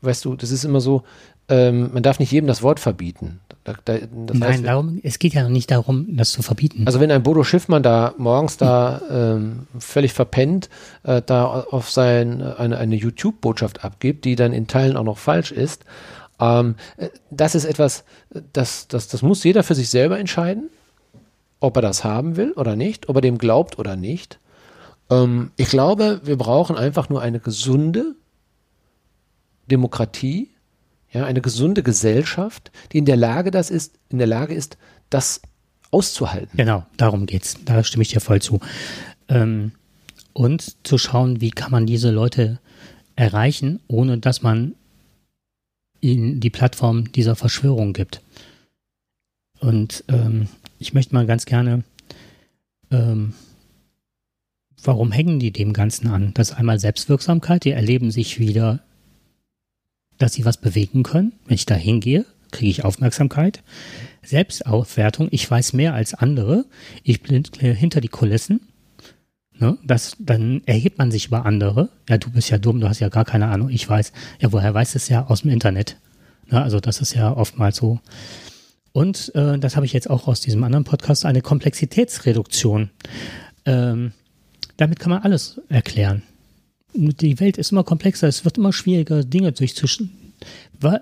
weißt du, das ist immer so, ähm, man darf nicht jedem das Wort verbieten. Da, da, Nein, heißt, darum, es geht ja nicht darum, das zu verbieten. Also wenn ein Bodo Schiffmann da morgens da ähm, völlig verpennt, äh, da auf sein, eine, eine YouTube-Botschaft abgibt, die dann in Teilen auch noch falsch ist, ähm, äh, das ist etwas, das, das, das muss jeder für sich selber entscheiden, ob er das haben will oder nicht, ob er dem glaubt oder nicht. Ähm, ich glaube, wir brauchen einfach nur eine gesunde Demokratie, ja, eine gesunde Gesellschaft, die in der Lage das ist, in der Lage ist, das auszuhalten. Genau, darum geht's. Da stimme ich dir voll zu. Ähm, und zu schauen, wie kann man diese Leute erreichen, ohne dass man ihnen die Plattform dieser Verschwörung gibt. Und ähm, ich möchte mal ganz gerne, ähm, warum hängen die dem Ganzen an? Das ist einmal Selbstwirksamkeit, die erleben sich wieder dass sie was bewegen können. Wenn ich da hingehe, kriege ich Aufmerksamkeit. Selbstaufwertung, ich weiß mehr als andere. Ich bin hinter die Kulissen. Ne, das, dann erhebt man sich über andere. Ja, du bist ja dumm, du hast ja gar keine Ahnung. Ich weiß. Ja, woher weiß es ja? Aus dem Internet. Ne, also das ist ja oftmals so. Und äh, das habe ich jetzt auch aus diesem anderen Podcast, eine Komplexitätsreduktion. Ähm, damit kann man alles erklären die Welt ist immer komplexer, es wird immer schwieriger, Dinge durchzuschen.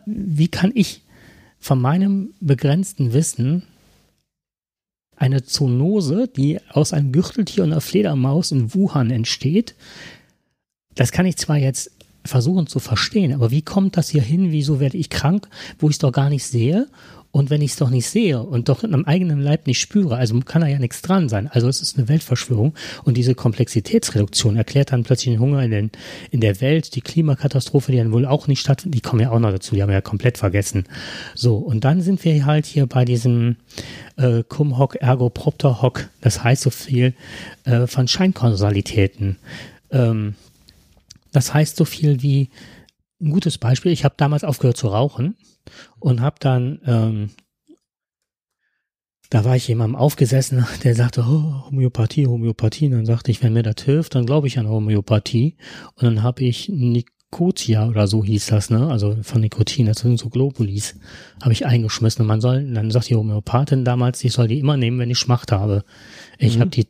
Wie kann ich von meinem begrenzten Wissen eine Zoonose, die aus einem Gürteltier und einer Fledermaus in Wuhan entsteht, das kann ich zwar jetzt versuchen zu verstehen, aber wie kommt das hier hin? Wieso werde ich krank, wo ich es doch gar nicht sehe? Und wenn ich es doch nicht sehe und doch in meinem eigenen Leib nicht spüre, also kann da ja nichts dran sein. Also es ist eine Weltverschwörung. Und diese Komplexitätsreduktion erklärt dann plötzlich den Hunger in, den, in der Welt, die Klimakatastrophe, die dann wohl auch nicht stattfindet, die kommen ja auch noch dazu, die haben wir ja komplett vergessen. So, und dann sind wir halt hier bei diesem äh, Cum hoc ergo propter hoc, das heißt so viel äh, von Scheinkausalitäten. Ähm, das heißt so viel wie, ein gutes Beispiel, ich habe damals aufgehört zu rauchen und habe dann, ähm, da war ich jemandem aufgesessen, [laughs] der sagte, oh, Homöopathie, Homöopathie. Und dann sagte ich, wenn mir das hilft, dann glaube ich an Homöopathie. Und dann habe ich Nikotia oder so hieß das, ne? Also von Nikotin, das sind so Globulis, habe ich eingeschmissen. Und man soll, dann sagt die Homöopathin damals, ich soll die immer nehmen, wenn ich Schmacht habe. Ich mhm. habe die,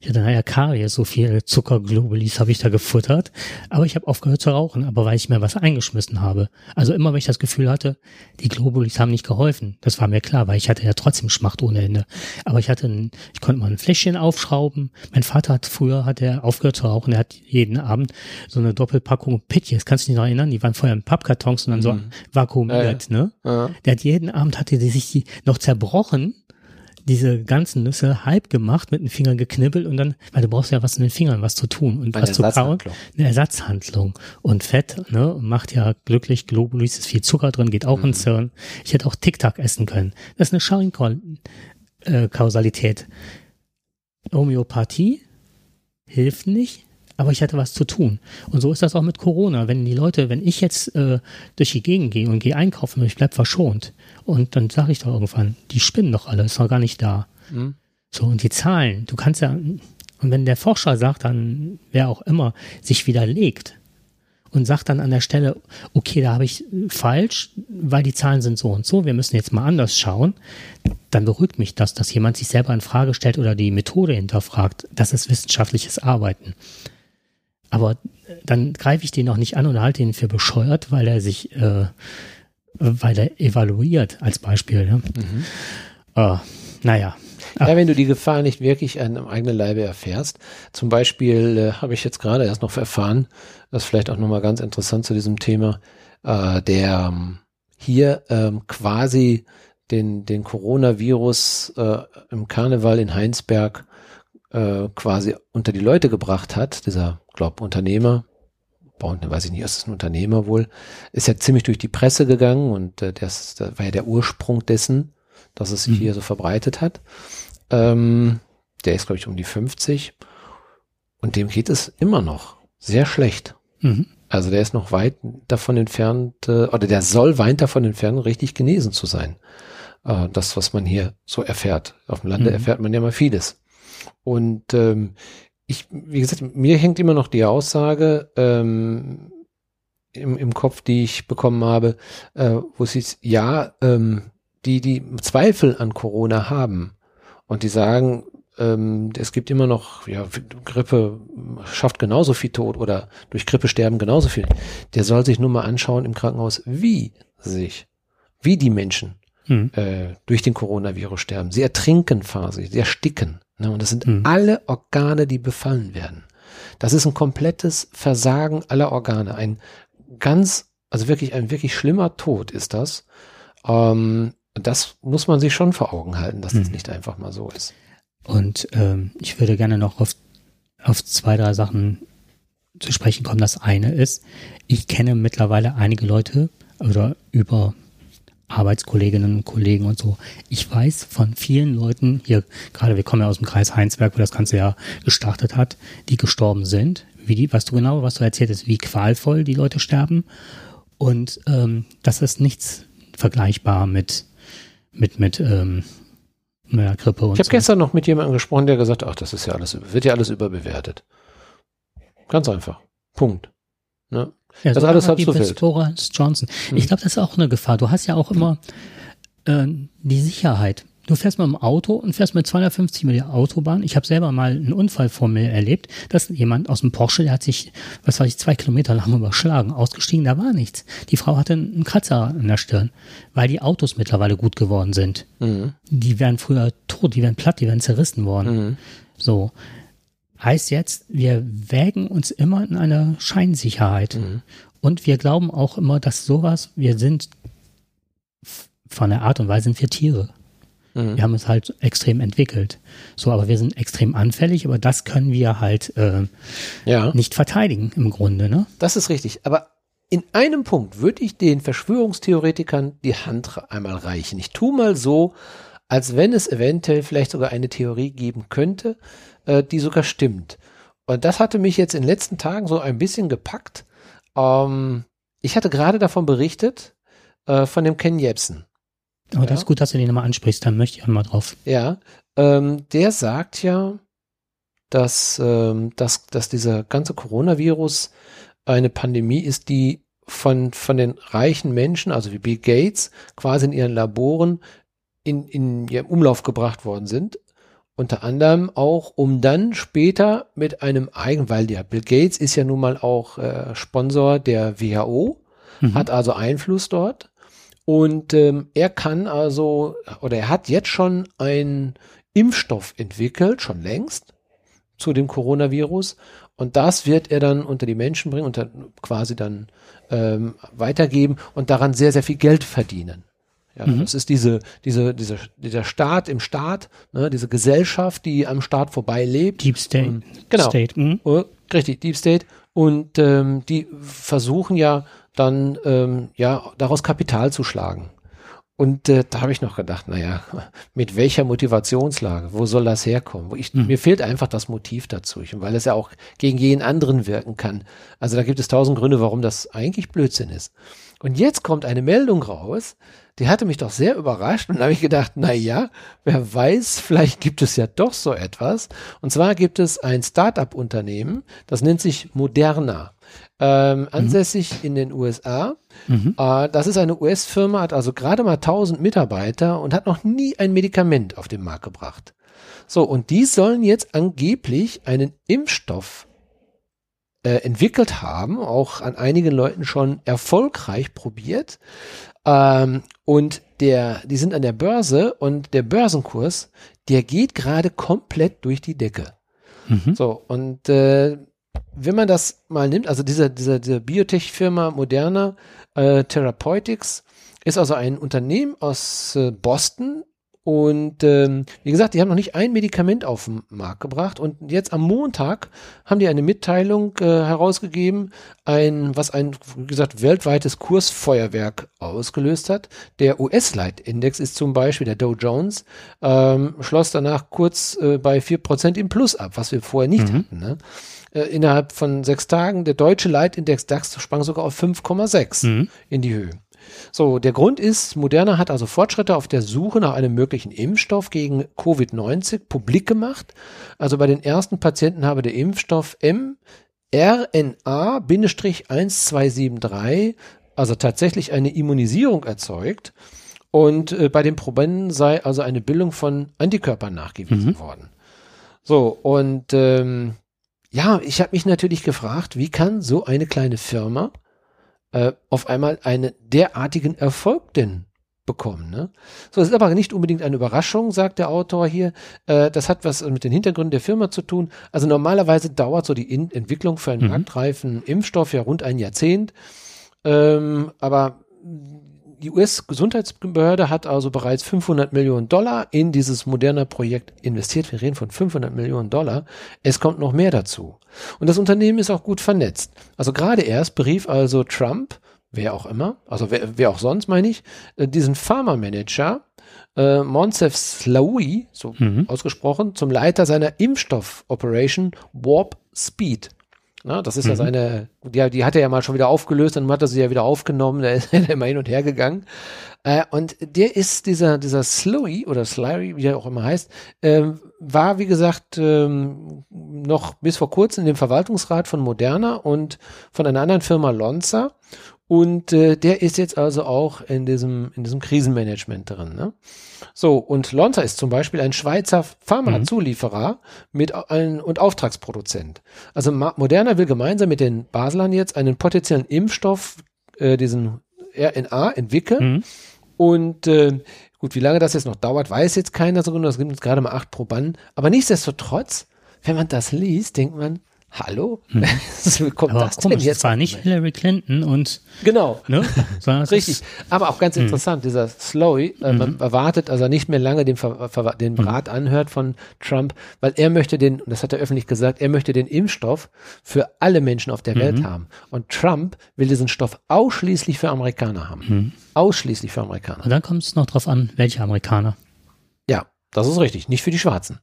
ich hatte nachher Karies, so viel Zuckerglobulis habe ich da gefuttert. Aber ich habe aufgehört zu rauchen, aber weil ich mir was eingeschmissen habe. Also immer, wenn ich das Gefühl hatte, die Globulis haben nicht geholfen. Das war mir klar, weil ich hatte ja trotzdem Schmacht ohne Ende. Aber ich hatte, ein, ich konnte mal ein Fläschchen aufschrauben. Mein Vater hat früher, hat er aufgehört zu rauchen. Er hat jeden Abend so eine Doppelpackung Pitjes, kannst du dich noch erinnern? Die waren vorher in Pappkartons und dann so mhm. vakuumiert, ja, ja. ne? Ja. Der hat jeden Abend, hatte die sich die noch zerbrochen diese ganzen Nüsse halb gemacht, mit den Fingern geknibbelt und dann, weil du brauchst ja was in den Fingern, was zu tun und Eine was zu kauen. Eine Ersatzhandlung. Und Fett, ne, macht ja glücklich, Globulis ist viel Zucker drin, geht auch mhm. ins Hirn. Ich hätte auch TikTok essen können. Das ist eine Scheinkausalität. Homöopathie hilft nicht, aber ich hatte was zu tun. Und so ist das auch mit Corona. Wenn die Leute, wenn ich jetzt äh, durch die Gegend gehe und gehe einkaufen und ich bleib verschont und dann sage ich doch irgendwann, die spinnen doch alle, ist doch gar nicht da. Mhm. So, und die Zahlen, du kannst ja, und wenn der Forscher sagt, dann wer auch immer, sich widerlegt und sagt dann an der Stelle, okay, da habe ich falsch, weil die Zahlen sind so und so, wir müssen jetzt mal anders schauen, dann beruhigt mich das, dass jemand sich selber in Frage stellt oder die Methode hinterfragt. Das ist wissenschaftliches Arbeiten. Aber dann greife ich den auch nicht an und halte ihn für bescheuert, weil er sich, äh, weil er evaluiert als Beispiel. Ne? Mhm. Oh, naja. Ach. Ja, wenn du die Gefahr nicht wirklich an einem eigenen Leibe erfährst. Zum Beispiel äh, habe ich jetzt gerade erst noch erfahren, das ist vielleicht auch nochmal ganz interessant zu diesem Thema, äh, der ähm, hier ähm, quasi den, den Coronavirus äh, im Karneval in Heinsberg äh, quasi unter die Leute gebracht hat, dieser, glaub, Unternehmer, Bauen, weiß ich nicht, ist es ein Unternehmer wohl, ist ja ziemlich durch die Presse gegangen und äh, das, das war ja der Ursprung dessen, dass es sich mhm. hier so verbreitet hat. Ähm, der ist, glaube ich, um die 50. und dem geht es immer noch sehr schlecht. Mhm. Also der ist noch weit davon entfernt, äh, oder der soll weit davon entfernt, richtig genesen zu sein. Äh, das, was man hier so erfährt. Auf dem Lande Mhm. erfährt man ja mal vieles. Und ähm, ich, wie gesagt, mir hängt immer noch die Aussage ähm, im, im Kopf, die ich bekommen habe, äh, wo es hieß, ja, ähm, die, die Zweifel an Corona haben und die sagen, ähm, es gibt immer noch, ja, Grippe schafft genauso viel Tod oder durch Grippe sterben genauso viel. Der soll sich nur mal anschauen im Krankenhaus, wie sich, wie die Menschen Mhm. äh, durch den Coronavirus sterben. Sie ertrinken quasi, sie ersticken. Ne? Und das sind Mhm. alle Organe, die befallen werden. Das ist ein komplettes Versagen aller Organe. Ein ganz, also wirklich ein wirklich schlimmer Tod ist das. Ähm, das muss man sich schon vor Augen halten, dass das Mhm. nicht einfach mal so ist. Und ähm, ich würde gerne noch auf, auf zwei, drei Sachen zu sprechen kommen. Das eine ist, ich kenne mittlerweile einige Leute oder über Arbeitskolleginnen und Kollegen und so. Ich weiß von vielen Leuten, hier gerade, wir kommen ja aus dem Kreis Heinsberg, wo das Ganze ja gestartet hat, die gestorben sind. Wie die, weißt du genau, was du erzählt hast, wie qualvoll die Leute sterben. Und ähm, das ist nichts vergleichbar mit, mit, mit ähm, einer Grippe und Ich habe so. gestern noch mit jemandem gesprochen, der gesagt hat, ach, das ist ja alles, wird ja alles überbewertet. Ganz einfach. Punkt. Ne? Ja, Das so alles halb so wild. Boris Johnson. Mhm. Ich glaube, das ist auch eine Gefahr. Du hast ja auch immer äh, die Sicherheit. Du fährst mit dem Auto und fährst mit 250 über die Autobahn. Ich habe selber mal einen Unfall vor mir erlebt. dass jemand aus dem Porsche, der hat sich, was weiß ich, zwei Kilometer lang überschlagen, ausgestiegen, da war nichts. Die Frau hatte einen Kratzer an der Stirn, weil die Autos mittlerweile gut geworden sind. Mhm. Die wären früher tot, die wären platt, die wären zerrissen worden. Mhm. So. Heißt jetzt, wir wägen uns immer in einer Scheinsicherheit. Mhm. Und wir glauben auch immer, dass sowas, wir sind von der Art und Weise sind wir Tiere. Mhm. Wir haben uns halt extrem entwickelt. So, aber wir sind extrem anfällig, aber das können wir halt äh, Ja. nicht verteidigen im Grunde, ne? Das ist richtig. Aber in einem Punkt würde ich den Verschwörungstheoretikern die Hand einmal reichen. Ich tue mal so, als wenn es eventuell vielleicht sogar eine Theorie geben könnte, äh, die sogar stimmt. Und das hatte mich jetzt in den letzten Tagen so ein bisschen gepackt. Ähm, ich hatte gerade davon berichtet, äh, von dem Ken Jebsen. Aber das Ja. ist gut, dass du den nochmal ansprichst, dann möchte ich auch mal drauf. Ja, ähm, der sagt ja, dass, ähm, dass, dass dieser ganze Coronavirus eine Pandemie ist, die von, von den reichen Menschen, also wie Bill Gates, quasi in ihren Laboren in, in ihrem Umlauf gebracht worden sind. Unter anderem auch, um dann später mit einem eigen, weil der Bill Gates ist ja nun mal auch äh, Sponsor der WHO, Mhm. hat also Einfluss dort. Und ähm, er kann also, oder er hat jetzt schon einen Impfstoff entwickelt, schon längst, zu dem Coronavirus. Und das wird er dann unter die Menschen bringen und dann quasi dann ähm, weitergeben und daran sehr, sehr viel Geld verdienen. Ja, Mhm. Das ist diese, diese, dieser, dieser Staat im Staat, ne, diese Gesellschaft, die am Staat vorbei lebt. Deep State. Und- genau. State. Mhm. Oh, richtig, Deep State. Und ähm, die versuchen ja dann ähm, ja daraus Kapital zu schlagen. Und äh, da habe ich noch gedacht, naja, [laughs] mit welcher Motivationslage, wo soll das herkommen? Wo Ich, Hm. Mir fehlt einfach das Motiv dazu, ich, weil es ja auch gegen jeden anderen wirken kann. Also da gibt es tausend Gründe, warum das eigentlich Blödsinn ist. Und jetzt kommt eine Meldung raus, die hatte mich doch sehr überrascht und da habe ich gedacht, na ja, wer weiß, vielleicht gibt es ja doch so etwas. Und zwar gibt es ein Start-up-Unternehmen, das nennt sich Moderna, ähm, ansässig in den USA. Mhm. Äh, das ist eine US-Firma, hat also gerade mal 1000 Mitarbeiter und hat noch nie ein Medikament auf den Markt gebracht. So, und die sollen jetzt angeblich einen Impfstoff äh, entwickelt haben, auch an einigen Leuten schon erfolgreich probiert. Ähm, und der, die sind an der Börse und der Börsenkurs, der geht gerade komplett durch die Decke. Mhm. So, und äh, wenn man das mal nimmt, also diese, diese, diese Biotech-Firma Moderna äh, Therapeutics ist also ein Unternehmen aus äh, Boston Und ähm, wie gesagt, die haben noch nicht ein Medikament auf den Markt gebracht. Und jetzt am Montag haben die eine Mitteilung äh, herausgegeben, ein, was ein, wie gesagt, weltweites Kursfeuerwerk ausgelöst hat. Der US-Leitindex ist zum Beispiel, der Dow Jones, ähm, schloss danach kurz äh, bei vier Prozent im Plus ab, was wir vorher nicht mhm. hatten. Ne? Äh, innerhalb von sechs Tagen, der deutsche Leitindex DAX sprang sogar auf 5,6 mhm. in die Höhe. So, der Grund ist, Moderna hat also Fortschritte auf der Suche nach einem möglichen Impfstoff gegen Covid-19 publik gemacht. Also bei den ersten Patienten habe der Impfstoff mRNA-1273, also tatsächlich eine Immunisierung erzeugt. Und äh, bei den Probanden sei also eine Bildung von Antikörpern nachgewiesen mhm. worden. So, und ähm, ja, ich habe mich natürlich gefragt, wie kann so eine kleine Firma äh, auf einmal einen derartigen Erfolg denn bekommen. Ne? So, das ist aber nicht unbedingt eine Überraschung, sagt der Autor hier. Äh, das hat was mit den Hintergründen der Firma zu tun. Also normalerweise dauert so die In Entwicklung für einen mhm. marktreifen Impfstoff ja rund ein Jahrzehnt. Ähm, aber die US-Gesundheitsbehörde hat also bereits 500 Millionen Dollar in dieses moderne Projekt investiert. Wir reden von 500 Millionen Dollar. Es kommt noch mehr dazu. Und das Unternehmen ist auch gut vernetzt. Also gerade erst berief also Trump, wer auch immer, also wer, wer auch sonst meine ich, äh, diesen Pharma-Manager, äh, Monsef Slaoui, so mhm. ausgesprochen, zum Leiter seiner Impfstoff-Operation Warp Speed. Na, das ist mhm. ja seine, die, die hat er ja mal schon wieder aufgelöst, dann hat er sie ja wieder aufgenommen, [laughs] der ist immer hin und her gegangen. Äh, und der ist dieser, dieser Slowy oder Slurry, wie er auch immer heißt, ähm, war, wie gesagt, ähm, noch bis vor kurzem in dem Verwaltungsrat von Moderna und von einer anderen Firma Lonza. Und äh, der ist jetzt also auch in diesem, in diesem Krisenmanagement drin. Ne? So, und Lonza ist zum Beispiel ein Schweizer Pharmazulieferer mhm. mit ein, und Auftragsproduzent. Also Moderna will gemeinsam mit den Baslern jetzt einen potenziellen Impfstoff, äh, diesen RNA, entwickeln. Mhm. Und äh, gut, wie lange das jetzt noch dauert, weiß jetzt keiner so genau. Es gibt jetzt gerade mal acht Probanden. Aber nichtsdestotrotz, wenn man das liest, denkt man, Hallo? Hm. [laughs] Kommt Aber das komisch, denn jetzt? Es war nicht Hillary Clinton und. Genau. Ne? [laughs] Richtig. Aber auch ganz hm. interessant, dieser Slowy, äh, man mhm. erwartet, also nicht mehr lange den, Ver Ver den mhm. Rat anhört von Trump, weil er möchte den, und das hat er öffentlich gesagt, er möchte den Impfstoff für alle Menschen auf der Welt mhm. haben. Und Trump will diesen Stoff ausschließlich für Amerikaner haben. Ausschließlich für Amerikaner. Und dann kommt es noch drauf an, welche Amerikaner. Ja, das ist richtig. Nicht für die Schwarzen.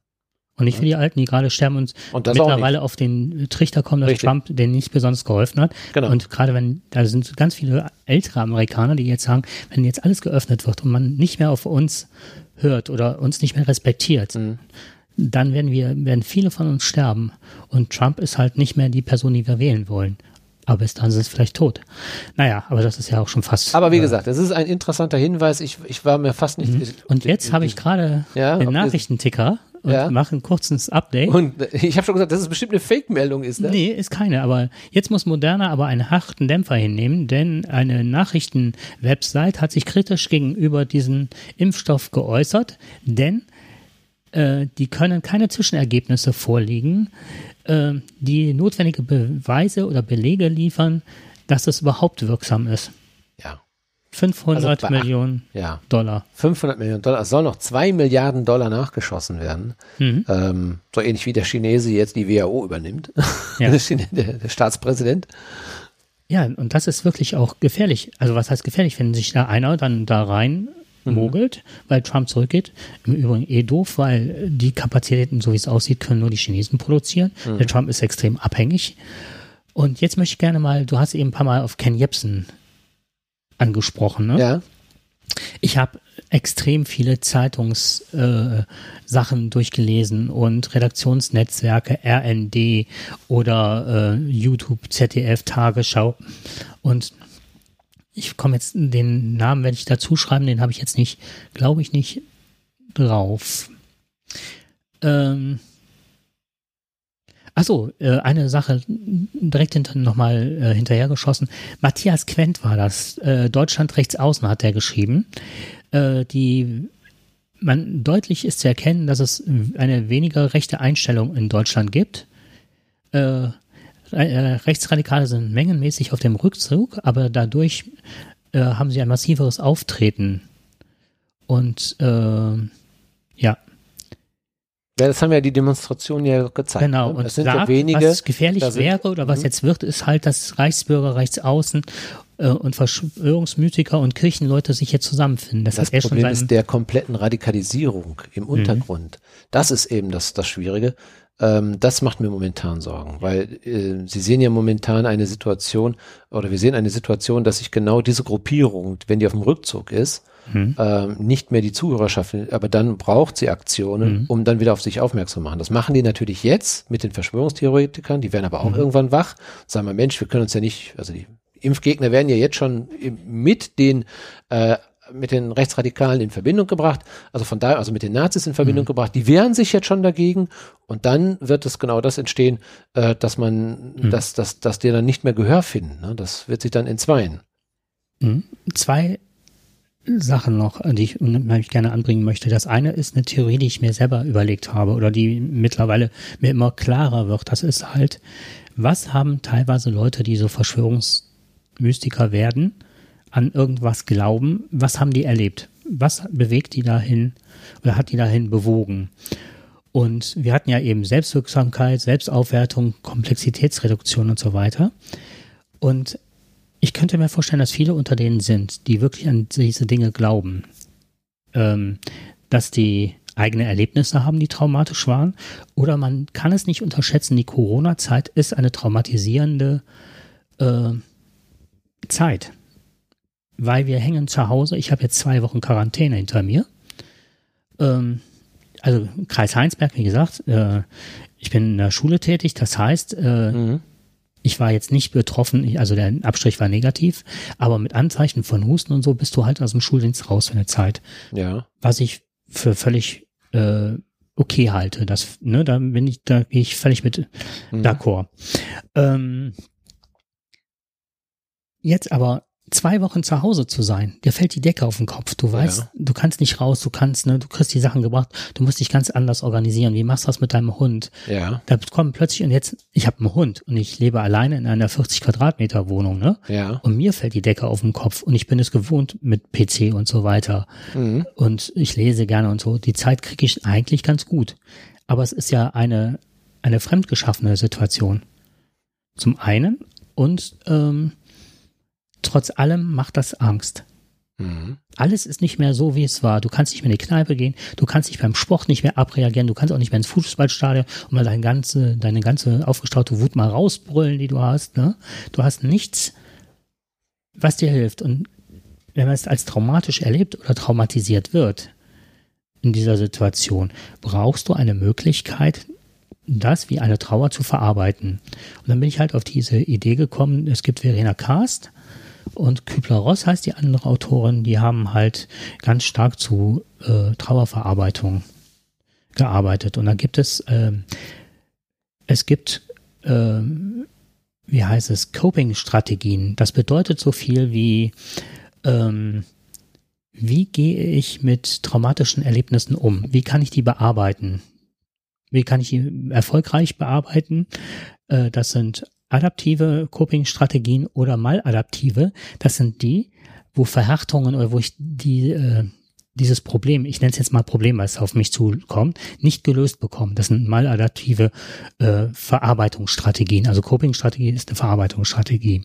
Und nicht für die Alten, die gerade sterben und, und mittlerweile auf den Trichter kommen, dass Richtig. Trump denen nicht besonders geholfen hat. Genau. Und gerade wenn, da sind ganz viele ältere Amerikaner, die jetzt sagen, wenn jetzt alles geöffnet wird und man nicht mehr auf uns hört oder uns nicht mehr respektiert, mhm. dann werden wir, werden viele von uns sterben. Und Trump ist halt nicht mehr die Person, die wir wählen wollen. Aber bis dann sind sie vielleicht tot. Naja, aber das ist ja auch schon fast. Aber wie äh, gesagt, das ist ein interessanter Hinweis. Ich, ich war mir fast nicht. Mhm. Und jetzt habe ich gerade ja, den Nachrichtenticker und ja. mache ein kurzes Update. Und ich habe schon gesagt, dass es bestimmt eine Fake-Meldung ist. Ne? Nee, ist keine. Aber jetzt muss Moderna aber einen harten Dämpfer hinnehmen, denn eine Nachrichten-Website hat sich kritisch gegenüber diesem Impfstoff geäußert, denn äh, die können keine Zwischenergebnisse vorlegen, äh, die notwendige Beweise oder Belege liefern, dass es überhaupt wirksam ist. 500 also Millionen ja, Dollar. 500 Millionen Dollar. Es soll noch 2 Milliarden Dollar nachgeschossen werden. Mhm. Ähm, so ähnlich wie der Chinese jetzt die WHO übernimmt. Ja. [laughs] der, der, Staatspräsident. Ja, und das ist wirklich auch gefährlich. Also was heißt gefährlich, wenn sich da einer dann da rein mhm. mogelt, weil Trump zurückgeht. Im Übrigen eh doof, weil die Kapazitäten, so wie es aussieht, können nur die Chinesen produzieren. Mhm. Der Trump ist extrem abhängig. Und jetzt möchte ich gerne mal, du hast eben ein paar Mal auf Ken Jebsen angesprochen. Ne? Ja. Ich habe extrem viele Zeitungssachen äh, durchgelesen und Redaktionsnetzwerke, RND oder äh, YouTube, ZDF, Tagesschau. Und ich komme jetzt, den Namen werde ich dazu schreiben, den habe ich jetzt nicht, glaube ich, nicht drauf. Ähm, Achso, äh, eine Sache direkt hinter, nochmal äh, hinterhergeschossen. Matthias Quent war das. Äh, Deutschland rechts außen hat er geschrieben. Äh, die man deutlich ist zu erkennen, dass es eine weniger rechte Einstellung in Deutschland gibt. Äh, äh, Rechtsradikale sind mengenmäßig auf dem Rückzug, aber dadurch äh, haben sie ein massiveres Auftreten. Und äh, Ja. Ja, das haben ja die Demonstrationen ja gezeigt. Genau, ne? und es sind sagt, ja wenige. was gefährlich wäre oder was Mhm. jetzt wird, ist halt, dass Reichsbürger, Rechtsaußen äh, und Verschwörungsmythiker und Kirchenleute sich jetzt zusammenfinden. Das, Das Problem ist der kompletten Radikalisierung im Mhm. Untergrund. Das ist eben das, das Schwierige. Ähm, das macht mir momentan Sorgen, weil äh, Sie sehen ja momentan eine Situation, oder wir sehen eine Situation, dass sich genau diese Gruppierung, wenn die auf dem Rückzug ist, Mhm. ähm, nicht mehr die Zuhörerschaft, aber dann braucht sie Aktionen, Mhm. um dann wieder auf sich aufmerksam zu machen. Das machen die natürlich jetzt mit den Verschwörungstheoretikern, die werden aber auch Mhm. irgendwann wach, sagen wir, Mensch, wir können uns ja nicht, also die Impfgegner werden ja jetzt schon mit den äh, mit den Rechtsradikalen in Verbindung gebracht, also von daher, also mit den Nazis in Verbindung gebracht, die wehren sich jetzt schon dagegen und dann wird es genau das entstehen, äh, dass man, dass, dass, dass die dann nicht mehr Gehör finden. Ne? Das wird sich dann entzweien. Mhm. Zwei Sachen noch, die ich unheimlich gerne anbringen möchte. Das eine ist eine Theorie, die ich mir selber überlegt habe oder die mittlerweile mir immer klarer wird. Das ist halt, was haben teilweise Leute, die so Verschwörungsmystiker werden, an irgendwas glauben, was haben die erlebt? Was bewegt die dahin oder hat die dahin bewogen? Und wir hatten ja eben Selbstwirksamkeit, Selbstaufwertung, Komplexitätsreduktion und so weiter. Und ich könnte mir vorstellen, dass viele unter denen sind, die wirklich an diese Dinge glauben, ähm, dass die eigene Erlebnisse haben, die traumatisch waren. Oder man kann es nicht unterschätzen, die Corona-Zeit ist eine traumatisierende äh, Zeit. Weil wir hängen zu Hause. Ich habe jetzt zwei Wochen Quarantäne hinter mir. Ähm, also Kreis Heinsberg, wie gesagt, äh, ich bin in der Schule tätig. Das heißt, äh, Mhm. Ich war jetzt nicht betroffen, also der Abstrich war negativ, aber mit Anzeichen von Husten und so bist du halt aus dem Schuldienst raus für eine Zeit. Ja. Was ich für völlig äh, okay halte. Das, ne, da bin ich, da gehe ich völlig mit Mhm. d'accord. Ähm, jetzt aber zwei Wochen zu Hause zu sein, dir fällt die Decke auf den Kopf. Du weißt, Ja. du kannst nicht raus, du kannst, ne, du kriegst die Sachen gebracht, du musst dich ganz anders organisieren. Wie machst du das mit deinem Hund? Ja. Da kommen plötzlich, und jetzt, ich habe einen Hund und ich lebe alleine in einer 40 Quadratmeter Wohnung, ne? Ja. Und mir fällt die Decke auf den Kopf und ich bin es gewohnt mit PC und so weiter. Mhm. Und ich lese gerne und so. Die Zeit kriege ich eigentlich ganz gut. Aber es ist ja eine, eine fremdgeschaffene Situation. Zum einen und ähm, trotz allem macht das Angst. Mhm. Alles ist nicht mehr so, wie es war. Du kannst nicht mehr in die Kneipe gehen, du kannst dich beim Sport nicht mehr abreagieren, du kannst auch nicht mehr ins Fußballstadion und mal deine ganze, deine ganze aufgestaute Wut mal rausbrüllen, die du hast. Ne? Du hast nichts, was dir hilft. Und wenn man es als traumatisch erlebt oder traumatisiert wird in dieser Situation, brauchst du eine Möglichkeit, das wie eine Trauer zu verarbeiten. Und dann bin ich halt auf diese Idee gekommen, es gibt Verena Karst, und Kübler-Ross heißt die andere Autorin, die haben halt ganz stark zu äh, Trauerverarbeitung gearbeitet. Und da gibt es, ähm, es gibt, ähm, wie heißt es, Coping-Strategien. Das bedeutet so viel wie, ähm, wie gehe ich mit traumatischen Erlebnissen um? Wie kann ich die bearbeiten? Wie kann ich die erfolgreich bearbeiten? Äh, das sind adaptive Coping-Strategien oder maladaptive. Das sind die, wo Verhärtungen oder wo ich die, äh, dieses Problem, ich nenne es jetzt mal Problem, es auf mich zukommt, nicht gelöst bekomme. Das sind maladaptive äh, Verarbeitungsstrategien. Also Coping-Strategie ist eine Verarbeitungsstrategie.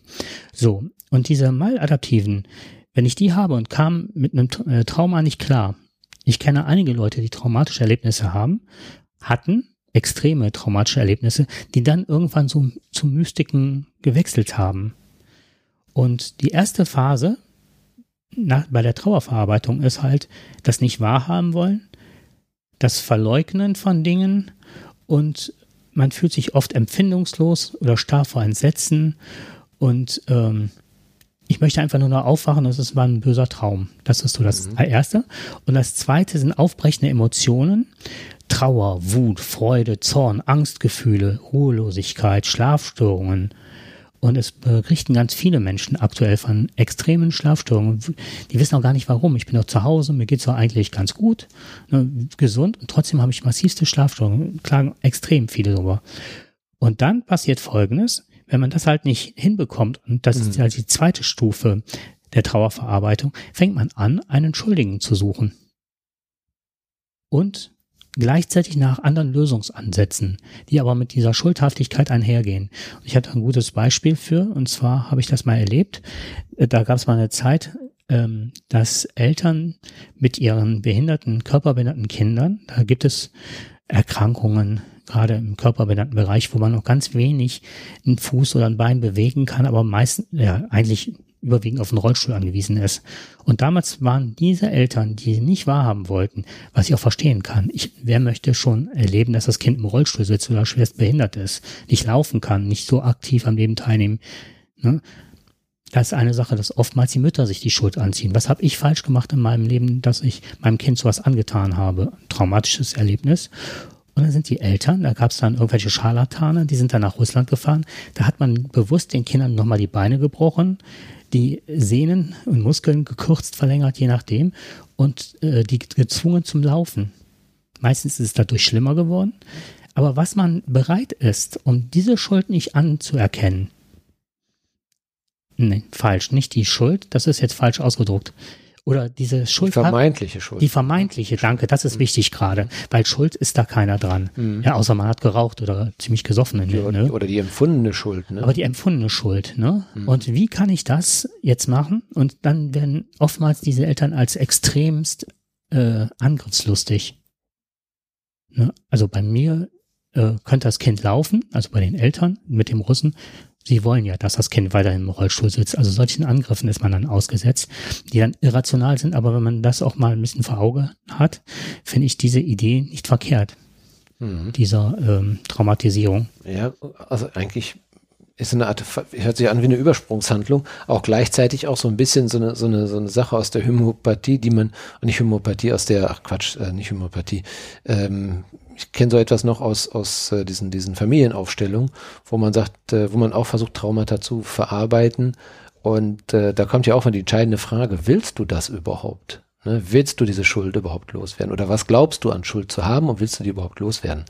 So, und diese maladaptiven, wenn ich die habe und kam mit einem äh, Trauma nicht klar, ich kenne einige Leute, die traumatische Erlebnisse haben, hatten extreme traumatische Erlebnisse, die dann irgendwann so zu Mystiken gewechselt haben. Und die erste Phase nach, bei der Trauerverarbeitung ist halt das nicht wahrhaben wollen, das Verleugnen von Dingen und man fühlt sich oft empfindungslos oder starr vor Entsetzen und ähm, ich möchte einfach nur noch aufwachen, das war ein böser Traum. Das ist so das Erste. Und das Zweite sind aufbrechende Emotionen. Trauer, Wut, Freude, Zorn, Angstgefühle, Ruhelosigkeit, Schlafstörungen. Und es berichten ganz viele Menschen aktuell von extremen Schlafstörungen. Die wissen auch gar nicht warum. Ich bin doch zu Hause, mir geht's doch eigentlich ganz gut, ne, gesund und trotzdem habe ich massivste Schlafstörungen. Klagen extrem viele drüber. Und dann passiert Folgendes, wenn man das halt nicht hinbekommt, und das ist halt die zweite Stufe der Trauerverarbeitung, fängt man an, einen Schuldigen zu suchen. und gleichzeitig nach anderen Lösungsansätzen, die aber mit dieser Schuldhaftigkeit einhergehen. Ich hatte ein gutes Beispiel für, und zwar habe ich das mal erlebt. Äh, da gab es mal eine Zeit, ähm, dass Eltern mit ihren behinderten, körperbehinderten Kindern, da gibt es Erkrankungen, gerade im körperbehinderten Bereich, wo man noch ganz wenig einen Fuß oder ein Bein bewegen kann, aber meistens, ja, eigentlich überwiegend auf den Rollstuhl angewiesen ist. Und damals waren diese Eltern, die nicht wahrhaben wollten, was ich auch verstehen kann. Ich, wer möchte schon erleben, dass das Kind im Rollstuhl sitzt oder schwerst behindert ist, nicht laufen kann, nicht so aktiv am Leben teilnehmen. Ne? Das ist eine Sache, dass oftmals die Mütter sich die Schuld anziehen. Was habe ich falsch gemacht in meinem Leben, dass ich meinem Kind sowas angetan habe? Traumatisches Erlebnis. Und dann sind die Eltern, da gab es dann irgendwelche Scharlatane, die sind dann nach Russland gefahren. Da hat man bewusst den Kindern nochmal die Beine gebrochen, die Sehnen und Muskeln gekürzt, verlängert, je nachdem, und äh, die gezwungen zum Laufen. Meistens ist es dadurch schlimmer geworden. Aber was man bereit ist, um diese Schuld nicht anzuerkennen, nee, falsch, nicht die Schuld, das ist jetzt falsch ausgedruckt, oder diese Schuld. Die vermeintliche Schuld. Die vermeintliche, danke, das ist mhm. wichtig gerade, weil Schuld ist da keiner dran. Mhm. Ja, außer man hat geraucht oder ziemlich gesoffen. Die, ne? Oder die empfundene Schuld. Ne? Aber die empfundene Schuld. Ne? Mhm. Und wie kann ich das jetzt machen? Und dann werden oftmals diese Eltern als extremst äh, angriffslustig. Ne? Also bei mir äh, könnte das Kind laufen, also bei den Eltern mit dem Russen, Sie wollen ja, dass das Kind weiter im Rollstuhl sitzt. Also solchen Angriffen ist man dann ausgesetzt, die dann irrational sind. Aber wenn man das auch mal ein bisschen vor Auge hat, finde ich diese Idee nicht verkehrt. Mhm. Dieser ähm, Traumatisierung. Ja, also eigentlich ist eine Art, hört sich an wie eine Übersprungshandlung, auch gleichzeitig auch so ein bisschen so eine, so eine, so eine Sache aus der Homöopathie, die man, nicht Homöopathie, aus der, ach Quatsch, äh, nicht Homöopathie, ähm, ich kenne so etwas noch aus, aus äh, diesen, diesen Familienaufstellungen, wo man sagt, äh, wo man auch versucht, Traumata zu verarbeiten. Und äh, da kommt ja auch mal die entscheidende Frage, willst du das überhaupt? Ne? Willst du diese Schuld überhaupt loswerden? Oder was glaubst du an Schuld zu haben und willst du die überhaupt loswerden?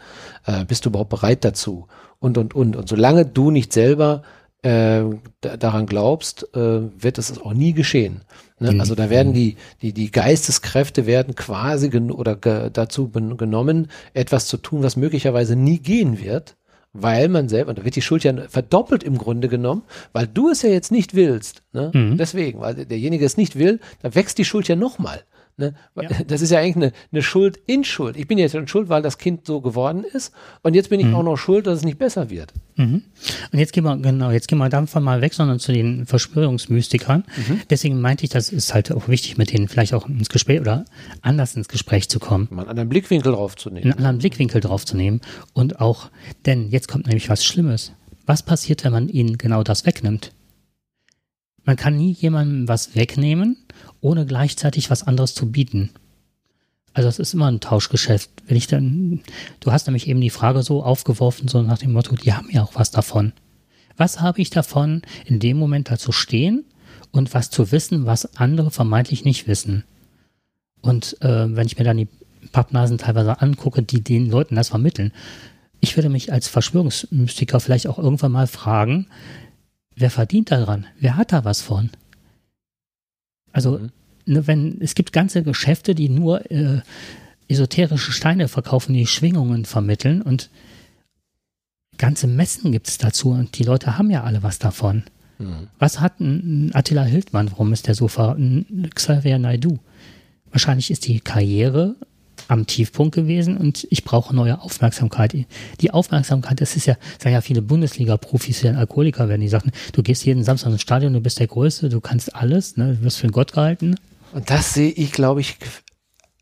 Äh, bist du überhaupt bereit dazu? Und, und, und. Und solange du nicht selber äh, daran glaubst, äh, wird es auch nie geschehen. Ne? Mhm. Also da werden die, die, die Geisteskräfte werden quasi oder ge dazu genommen, etwas zu tun, was möglicherweise nie gehen wird, weil man selber, und da wird die Schuld ja verdoppelt im Grunde genommen, weil du es ja jetzt nicht willst. Ne? Mhm. Deswegen, weil derjenige es nicht will, da wächst die Schuld ja nochmal. Ne? Ja. [laughs] Das ist ja eigentlich eine, eine, Schuld in Schuld. Ich bin jetzt schon schuld, weil das Kind so geworden ist. Und jetzt bin ich mhm. auch noch schuld, dass es nicht besser wird. Mhm. Und jetzt gehen wir, genau, jetzt gehen wir davon mal weg, sondern zu den Verschwörungsmystikern. Mhm. Deswegen meinte ich, das ist halt auch wichtig, mit denen vielleicht auch ins Gespräch oder anders ins Gespräch zu kommen. Mal einen anderen Blickwinkel draufzunehmen. Einen anderen Blickwinkel draufzunehmen. Und auch, denn jetzt kommt nämlich was Schlimmes. Was passiert, wenn man ihnen genau das wegnimmt? Man kann nie jemandem was wegnehmen, ohne gleichzeitig was anderes zu bieten. Also es ist immer ein Tauschgeschäft. Wenn ich dann, du hast nämlich eben die Frage so aufgeworfen, so nach dem Motto, die haben ja auch was davon. Was habe ich davon, in dem Moment dazu stehen und was zu wissen, was andere vermeintlich nicht wissen? Und äh, wenn ich mir dann die Pappnasen teilweise angucke, die den Leuten das vermitteln, ich würde mich als Verschwörungsmystiker vielleicht auch irgendwann mal fragen, wer verdient daran? Wer hat da was von? Also, mhm. ne, wenn, es gibt ganze Geschäfte, die nur äh, esoterische Steine verkaufen, die Schwingungen vermitteln und ganze Messen gibt es dazu und die Leute haben ja alle was davon. Mhm. Was hat ein Attila Hildmann, warum ist der so ver... Ein Xavier Naidu? Wahrscheinlich ist die Karriere am Tiefpunkt gewesen und ich brauche neue Aufmerksamkeit. Die Aufmerksamkeit, das ist ja, sagen ja viele Bundesliga-Profis, die Alkoholiker werden, die sagen, du gehst jeden Samstag ins Stadion, du bist der Größte, du kannst alles, ne, du wirst für einen Gott gehalten. Und das sehe ich, glaube ich,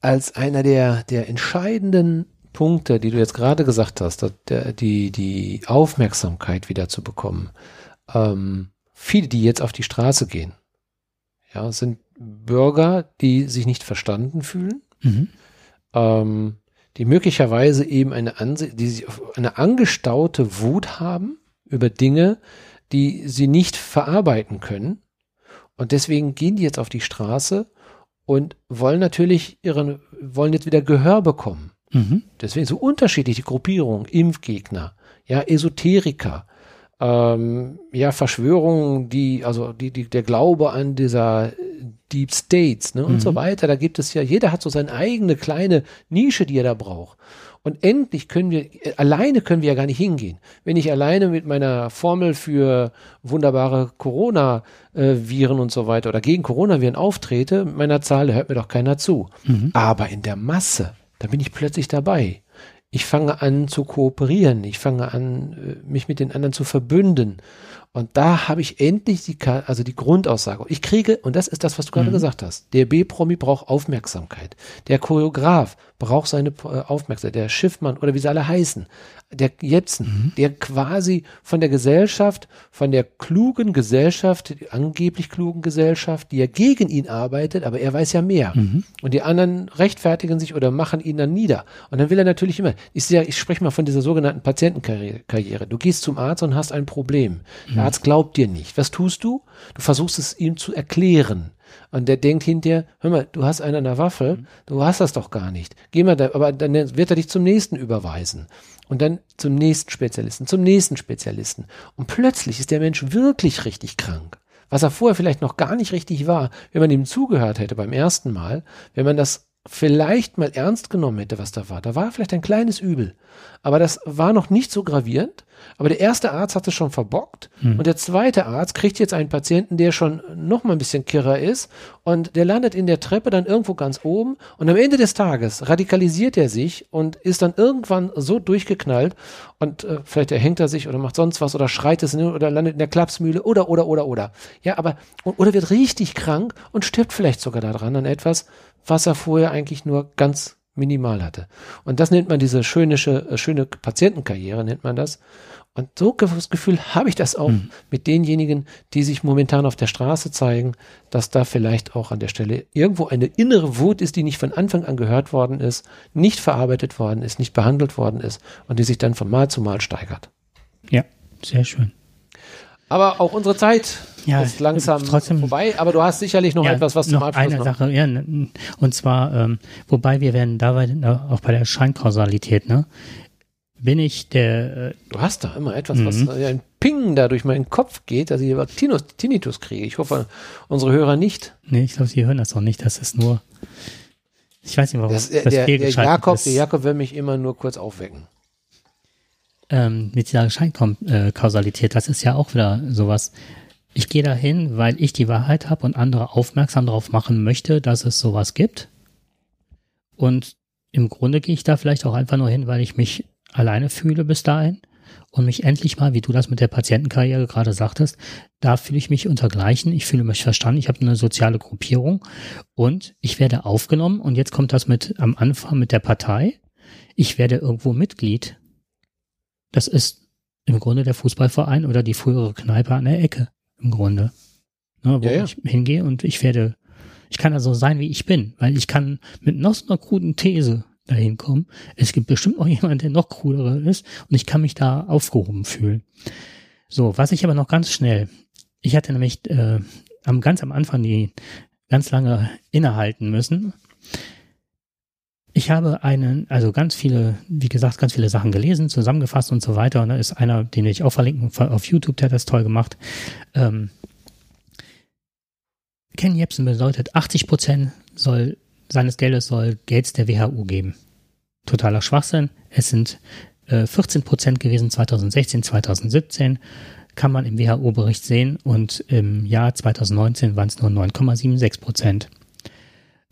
als einer der, der entscheidenden Punkte, die du jetzt gerade gesagt hast, die, die Aufmerksamkeit wieder zu bekommen. Ähm, viele, die jetzt auf die Straße gehen, ja, sind Bürger, die sich nicht verstanden fühlen, mhm ähm, die möglicherweise eben eine, Anse die sich eine angestaute Wut haben über Dinge, die sie nicht verarbeiten können. Und deswegen gehen die jetzt auf die Straße und wollen natürlich ihren, wollen jetzt wieder Gehör bekommen. Mhm. Deswegen so unterschiedliche Gruppierungen, Impfgegner, ja, Esoteriker, ähm, ja, Verschwörungen, die, also die, die, der Glaube an dieser Deep States, ne, und so Mhm. weiter. Da gibt es ja, jeder hat so seine eigene kleine Nische, die er da braucht. Und endlich können wir, äh, alleine können wir ja gar nicht hingehen. Wenn ich alleine mit meiner Formel für wunderbare Corona-Viren und so weiter oder gegen Coronaviren auftrete, mit meiner Zahl, da hört mir doch keiner zu. Mhm. Aber in der Masse, da bin ich plötzlich dabei. Ich fange an zu kooperieren. Ich fange an, äh, mich mit den anderen zu verbünden. Und da habe ich endlich die, also die Grundaussage. Ich kriege, und das ist das, was du gerade Mhm. gesagt hast, der B-Promi braucht Aufmerksamkeit. Der Choreograf braucht seine äh, Aufmerksamkeit. Der Schiffmann oder wie sie alle heißen. Der Jepsen, Mhm. der quasi von der Gesellschaft, von der klugen Gesellschaft, die angeblich klugen Gesellschaft, die ja gegen ihn arbeitet, aber er weiß ja mehr. Mhm. Und die anderen rechtfertigen sich oder machen ihn dann nieder. Und dann will er natürlich immer, ich, sehe, ich spreche mal von dieser sogenannten Patientenkarriere. Karriere. Du gehst zum Arzt und hast ein Problem. Der Arzt glaubt dir nicht. Was tust du? Du versuchst es ihm zu erklären. Und der denkt hinterher, hör mal, du hast einen an der Waffe, du hast das doch gar nicht. Geh mal da, aber dann wird er dich zum nächsten überweisen. Und dann zum nächsten Spezialisten, zum nächsten Spezialisten. Und plötzlich ist der Mensch wirklich richtig krank. Was er vorher vielleicht noch gar nicht richtig war, wenn man ihm zugehört hätte beim ersten Mal, wenn man das vielleicht mal ernst genommen hätte, was da war. Da war vielleicht ein kleines Übel. Aber das war noch nicht so gravierend. Aber der erste Arzt hat es schon verbockt. Und der zweite Arzt kriegt jetzt einen Patienten, der schon noch mal ein bisschen kirrer ist. Und der landet in der Treppe dann irgendwo ganz oben. Und am Ende des Tages radikalisiert er sich und ist dann irgendwann so durchgeknallt. Und äh, vielleicht erhängt er sich oder macht sonst was oder schreit es in, oder landet in der Klapsmühle oder, oder, oder, oder. Ja, aber, oder wird richtig krank und stirbt vielleicht sogar daran an etwas, was er vorher eigentlich nur ganz minimal hatte. Und das nennt man diese schöne, äh, schöne Patientenkarriere, nennt man das. Und so das Gefühl habe ich das auch mit denjenigen, die sich momentan auf der Straße zeigen, dass da vielleicht auch an der Stelle irgendwo eine innere Wut ist, die nicht von Anfang an gehört worden ist, nicht verarbeitet worden ist, nicht behandelt worden ist und die sich dann von Mal zu Mal steigert. Ja, sehr schön. Aber auch unsere Zeit Ja, ist langsam trotzdem- vorbei, aber du hast sicherlich noch ja, etwas, was zum noch Abschluss eine noch. Sache, ja, und zwar, ähm, wobei wir werden dabei äh, auch bei der Scheinkausalität, ne, bin ich der, äh, Du hast da immer etwas, was Mhm. äh, ein Ping da durch meinen Kopf geht, dass ich Tinnitus, Tinnitus kriege. Ich hoffe, unsere Hörer nicht. nee, ich glaube, Sie hören das auch nicht, das ist nur, ich weiß nicht, warum Das, äh, das der, der Jakob, ist. der Jakob will mich immer nur kurz aufwecken. ähm, mit dieser Scheinkausalität, das ist ja auch wieder sowas. Ich gehe dahin, weil ich die Wahrheit habe und andere aufmerksam darauf machen möchte, dass es sowas gibt. Und im Grunde gehe ich da vielleicht auch einfach nur hin, weil ich mich alleine fühle bis dahin und mich endlich mal, wie du das mit der Patientenkarriere gerade sagtest, da fühle ich mich untergleichen, ich fühle mich verstanden, ich habe eine soziale Gruppierung und ich werde aufgenommen und jetzt kommt das mit am Anfang mit der Partei. Ich werde irgendwo Mitglied das ist im Grunde der Fußballverein oder die frühere Kneipe an der Ecke. Im Grunde. Ne, wo Ja, ja. ich hingehe und ich werde, ich kann also sein, wie ich bin, weil ich kann mit noch so einer kruden These dahin kommen. Es gibt bestimmt auch jemanden, der noch kruderer ist und ich kann mich da aufgehoben fühlen. So, was ich aber noch ganz schnell, ich hatte nämlich äh, am ganz am Anfang die ganz lange innehalten müssen. Ich habe einen, also ganz viele, wie gesagt, ganz viele Sachen gelesen, zusammengefasst und so weiter. Und da ist einer, den ich auch verlinken auf YouTube, der hat das toll gemacht. Ähm, Ken Jebsen bedeutet, 80 Prozent soll, seines Geldes soll Gates der WHU geben. Totaler Schwachsinn. Es sind äh, 14 Prozent gewesen 2016, 2017 kann man im WHO-Bericht sehen und im Jahr 2019 waren es nur 9,76 Prozent.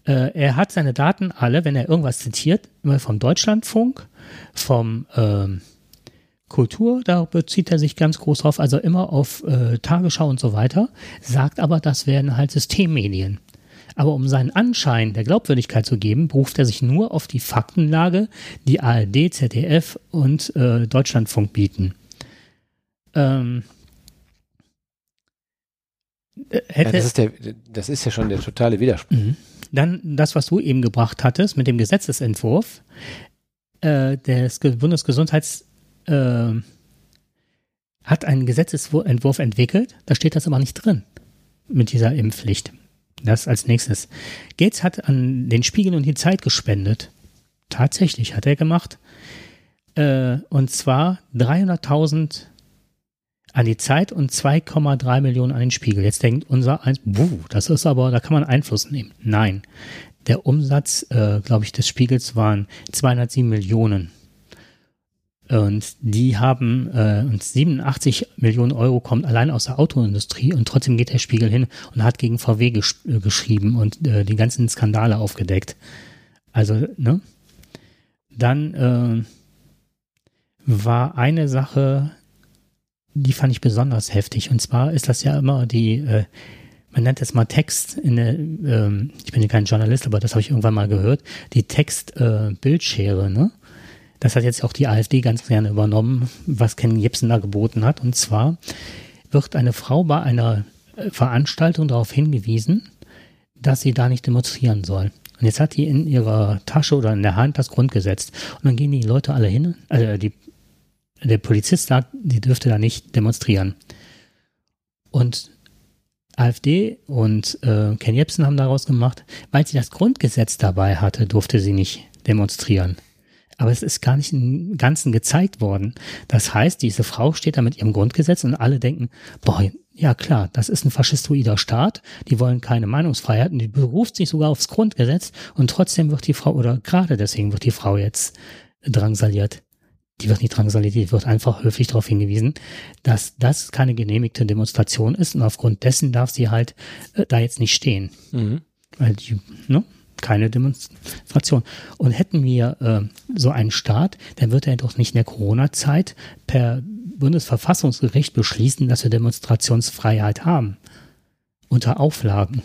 Äh, er hat seine Daten alle, wenn er irgendwas zitiert, immer vom Deutschlandfunk, vom ähm, Kultur, da bezieht er sich ganz groß drauf, also immer auf äh, Tagesschau und so weiter, sagt aber, das werden halt Systemmedien. Aber um seinen Anschein der Glaubwürdigkeit zu geben, beruft er sich nur auf die Faktenlage, die ARD, ZDF und äh, Deutschlandfunk bieten. Ähm, äh, Ja, hätte, das, ist der, das ist ja schon der totale Widerspruch. Mhm. Dann das, was du eben gebracht hattest mit dem Gesetzesentwurf äh, des Ge- Bundesgesundheits äh, hat einen Gesetzesentwurf entwickelt, da steht das aber nicht drin mit dieser Impfpflicht. Das als nächstes. Gates hat an den Spiegel und die Zeit gespendet. Tatsächlich hat er gemacht. Äh, und zwar 300.000 an die Zeit und 2,3 Millionen an den Spiegel. Jetzt denkt unser eins, das ist aber, da kann man Einfluss nehmen. Nein, der Umsatz, äh, glaube ich, des Spiegels waren 207 Millionen. Und die haben äh, und 87 Millionen Euro kommt allein aus der Autoindustrie und trotzdem geht der Spiegel hin und hat gegen VW gesch äh, geschrieben und äh, die ganzen Skandale aufgedeckt. Also, ne? Dann äh, war eine Sache, die fand ich besonders heftig. Und zwar ist das ja immer die, äh, man nennt es mal Text, in der, ähm, ich bin ja kein Journalist, aber das habe ich irgendwann mal gehört, die Text-Bildschere, äh, ne? Das hat jetzt auch die AfD ganz gerne übernommen, was Ken Jebsen da geboten hat. Und zwar wird eine Frau bei einer äh, Veranstaltung darauf hingewiesen, dass sie da nicht demonstrieren soll. Und jetzt hat die in ihrer Tasche oder in der Hand das Grundgesetz. Und dann gehen die Leute alle hin, also die der Polizist sagt, die dürfte da nicht demonstrieren. Und AfD und äh, Ken Jebsen haben daraus gemacht, weil sie das Grundgesetz dabei hatte, durfte sie nicht demonstrieren. Aber es ist gar nicht im Ganzen gezeigt worden. Das heißt, diese Frau steht da mit ihrem Grundgesetz und alle denken, boah, ja klar, das ist ein faschistoider Staat, die wollen keine Meinungsfreiheit und die beruft sich sogar aufs Grundgesetz und trotzdem wird die Frau, oder gerade deswegen wird die Frau jetzt drangsaliert die wird nicht drangsaliert, die wird einfach höflich darauf hingewiesen, dass das keine genehmigte Demonstration ist und aufgrund dessen darf sie halt äh, da jetzt nicht stehen. Mhm. Weil die, ne? Keine Demonstration. Und hätten wir äh, so einen Staat, dann wird er doch nicht in der Corona-Zeit per Bundesverfassungsgericht beschließen, dass wir Demonstrationsfreiheit haben. Unter Auflagen.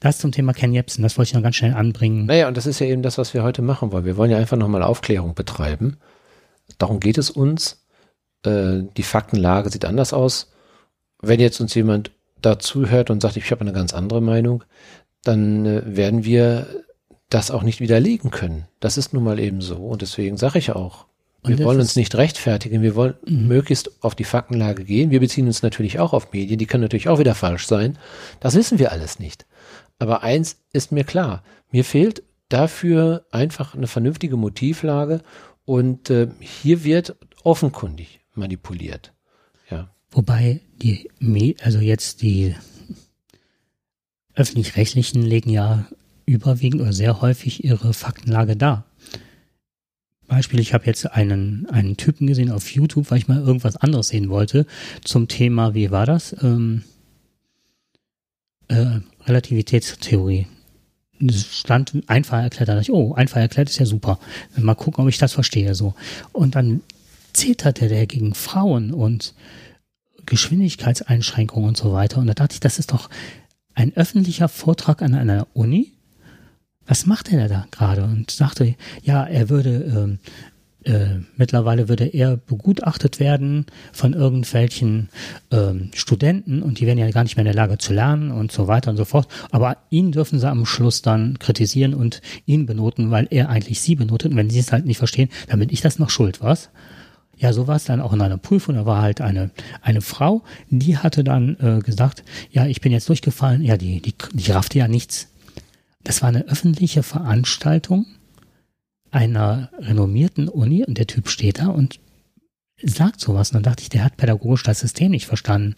Das zum Thema Ken Jebsen, das wollte ich noch ganz schnell anbringen. Naja, und das ist ja eben das, was wir heute machen wollen. Wir wollen ja einfach nochmal Aufklärung betreiben Darum geht es uns. Äh, die Faktenlage sieht anders aus. Wenn jetzt uns jemand dazu hört und sagt, ich habe eine ganz andere Meinung, dann äh, werden wir das auch nicht widerlegen können. Das ist nun mal eben so. Und deswegen sage ich auch, wir wollen uns nicht rechtfertigen, wir wollen mhm. möglichst auf die Faktenlage gehen. Wir beziehen uns natürlich auch auf Medien, die können natürlich auch wieder falsch sein. Das wissen wir alles nicht. Aber eins ist mir klar, mir fehlt dafür einfach eine vernünftige Motivlage und äh, hier wird offenkundig manipuliert. Ja. Wobei die, also jetzt die öffentlich-rechtlichen legen ja überwiegend oder sehr häufig ihre Faktenlage dar. Beispiel, ich habe jetzt einen, einen Typen gesehen auf YouTube, weil ich mal irgendwas anderes sehen wollte, zum Thema, wie war das? Ähm, äh, Relativitätstheorie stand einfach erklärt, da dachte ich, oh, einfach erklärt ist ja super. Mal gucken, ob ich das verstehe, so. Und dann zeterte der gegen Frauen und Geschwindigkeitseinschränkungen und so weiter. Und da dachte ich, das ist doch ein öffentlicher Vortrag an einer Uni. Was macht er da gerade? Und sagte, ja, er würde ähm, äh, mittlerweile würde er begutachtet werden von irgendwelchen ähm, Studenten und die werden ja gar nicht mehr in der Lage zu lernen und so weiter und so fort. Aber ihn dürfen sie am Schluss dann kritisieren und ihn benoten, weil er eigentlich sie benotet. Und wenn sie es halt nicht verstehen, dann bin ich das noch schuld, was? Ja, so war es dann auch in einer Prüfung. Da war halt eine, eine Frau, die hatte dann äh, gesagt, ja, ich bin jetzt durchgefallen. Ja, die, die, die raffte ja nichts. Das war eine öffentliche Veranstaltung einer renommierten Uni und der Typ steht da und sagt sowas. Und dann dachte ich, der hat pädagogisch das System nicht verstanden.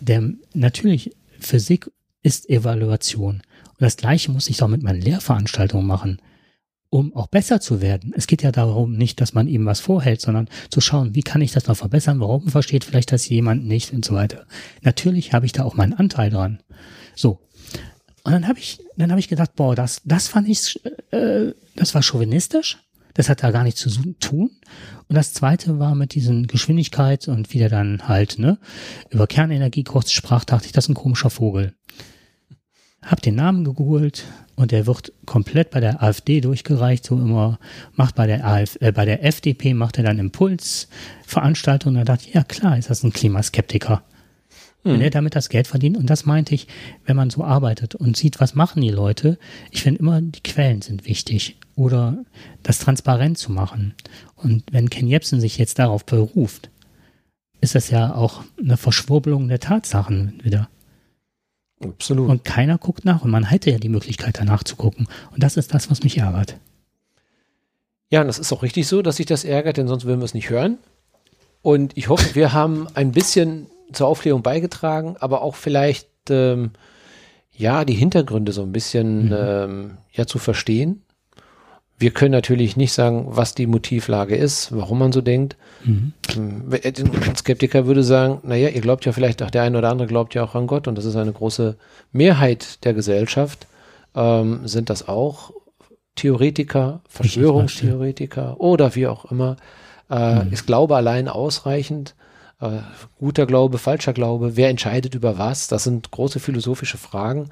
Der, natürlich, Physik ist Evaluation. Und das Gleiche muss ich doch mit meinen Lehrveranstaltungen machen, um auch besser zu werden. Es geht ja darum nicht, dass man ihm was vorhält, sondern zu schauen, wie kann ich das noch verbessern, warum versteht vielleicht das jemand nicht und so weiter. Natürlich habe ich da auch meinen Anteil dran. So, und dann habe ich, dann habe ich gedacht, boah, das, das fand ich, äh, das war chauvinistisch. Das hat da gar nichts zu tun. Und das zweite war mit diesen Geschwindigkeit und wie der dann halt, ne, über Kernenergie kurz sprach, dachte ich, das ist ein komischer Vogel. Hab den Namen gegoogelt und der wird komplett bei der AfD durchgereicht, so immer, macht bei der AF, äh, bei der FDP macht er dann Impulsveranstaltungen. Da dachte ich, ja klar, ist das ein Klimaskeptiker. Wenn er damit das Geld verdient. Und das meinte ich, wenn man so arbeitet und sieht, was machen die Leute. Ich finde immer, die Quellen sind wichtig oder das transparent zu machen. Und wenn Ken Jebsen sich jetzt darauf beruft, ist das ja auch eine Verschwurbelung der Tatsachen wieder. Absolut. Und keiner guckt nach und man hätte ja die Möglichkeit danach zu gucken. Und das ist das, was mich ärgert. Ja, und das ist auch richtig so, dass sich das ärgert, denn sonst würden wir es nicht hören. Und ich hoffe, wir haben ein bisschen zur Aufklärung beigetragen, aber auch vielleicht ähm, ja die Hintergründe so ein bisschen mhm. ähm, ja zu verstehen. Wir können natürlich nicht sagen, was die Motivlage ist, warum man so denkt. Mhm. Ein Skeptiker würde sagen, naja, ihr glaubt ja vielleicht, auch der eine oder andere glaubt ja auch an Gott und das ist eine große Mehrheit der Gesellschaft. Ähm, sind das auch Theoretiker, Verschwörungstheoretiker oder wie auch immer? Äh, mhm. Ist Glaube allein ausreichend? Äh, guter Glaube, falscher Glaube? Wer entscheidet über was? Das sind große philosophische Fragen.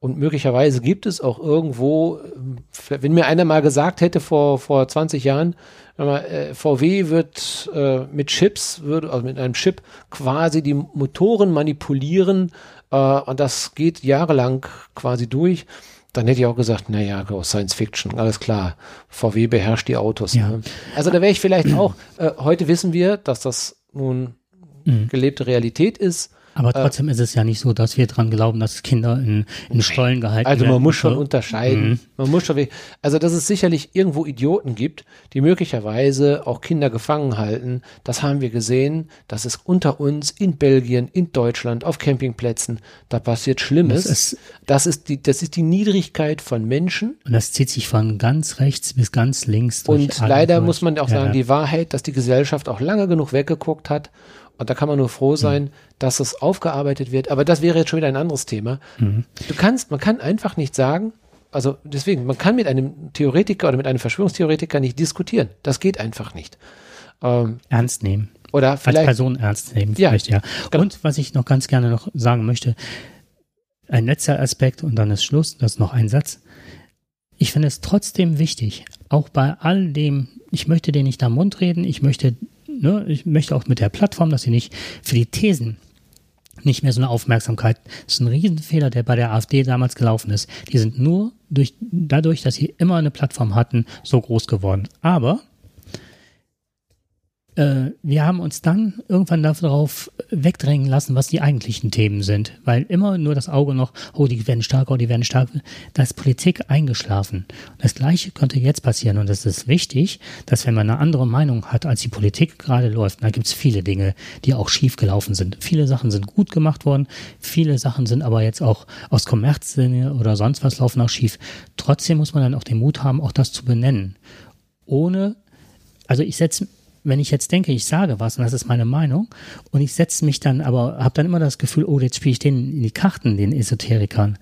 Und möglicherweise gibt es auch irgendwo, äh, wenn mir einer mal gesagt hätte vor, vor 20 Jahren, äh, VW wird äh, mit Chips, würde, also mit einem Chip quasi die Motoren manipulieren äh, und das geht jahrelang quasi durch dann hätte ich auch gesagt, naja, Science Fiction, alles klar. VW beherrscht die Autos. Ja. Ne? Also da wäre ich vielleicht auch, äh, heute wissen wir, dass das nun mhm. gelebte Realität ist. Aber äh, trotzdem äh, ist es ja nicht so, dass wir dran glauben, dass Kinder in, in Stollen gehalten also werden. Also man muss schon unterscheiden. Mhm. Man muss schon, also dass es sicherlich irgendwo Idioten gibt, die möglicherweise auch Kinder gefangen halten. Das haben wir gesehen. Das ist unter uns in Belgien, in Deutschland, auf Campingplätzen. Da passiert Schlimmes. Das ist, das ist die, das ist die Niedrigkeit von Menschen. Und das zieht sich von ganz rechts bis ganz links. Und leider durch. muss man auch sagen, ja. die Wahrheit, dass die Gesellschaft auch lange genug weggeguckt hat und da kann man nur froh sein, mhm. dass es aufgearbeitet wird. Aber das wäre jetzt schon wieder ein anderes Thema. Mhm. Du kannst, man kann einfach nicht sagen, also deswegen, man kann mit einem Theoretiker oder mit einem Verschwörungstheoretiker nicht diskutieren. Das geht einfach nicht. Ähm, ernst nehmen. Oder vielleicht. Als Person ernst nehmen. Ja. Vielleicht, ja. Genau. Und was ich noch ganz gerne noch sagen möchte, ein letzter Aspekt und dann ist Schluss, das ist noch ein Satz. Ich finde es trotzdem wichtig, auch bei all dem, ich möchte dir nicht am Mund reden, ich möchte ne, ich möchte auch mit der Plattform, dass sie nicht für die Thesen nicht mehr so eine Aufmerksamkeit. Das ist ein Riesenfehler, der bei der AfD damals gelaufen ist. Die sind nur durch, dadurch, dass sie immer eine Plattform hatten, so groß geworden. Aber äh, wir haben uns dann irgendwann darauf wegdrängen lassen, was die eigentlichen Themen sind, weil immer nur das Auge noch, oh, die werden stärker, oh, die werden stärker, da ist Politik eingeschlafen. Das Gleiche könnte jetzt passieren und es ist wichtig, dass wenn man eine andere Meinung hat, als die Politik gerade läuft, da gibt es viele Dinge, die auch schief gelaufen sind. Viele Sachen sind gut gemacht worden, viele Sachen sind aber jetzt auch aus Kommerzsinne oder sonst was laufen auch schief. Trotzdem muss man dann auch den Mut haben, auch das zu benennen. Ohne also ich setze wenn ich jetzt denke, ich sage was und das ist meine Meinung und ich setze mich dann aber, habe dann immer das Gefühl, oh, jetzt spiele ich denen in die Karten, den Esoterikern.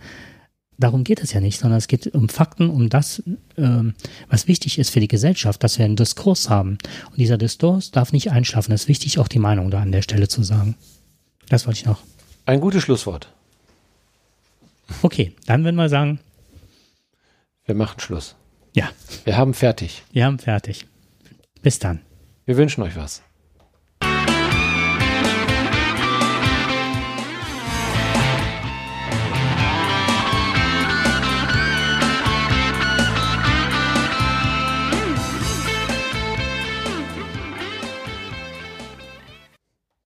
Darum geht es ja nicht, sondern es geht um Fakten, um das, ähm, was wichtig ist für die Gesellschaft, dass wir einen Diskurs haben. Und dieser Diskurs darf nicht einschlafen. Es ist wichtig, auch die Meinung da an der Stelle zu sagen. Das wollte ich noch. Ein gutes Schlusswort. Okay, dann würden wir sagen. Wir machen Schluss. Ja. Wir haben fertig. Wir haben fertig. Bis dann. Wir wünschen euch was.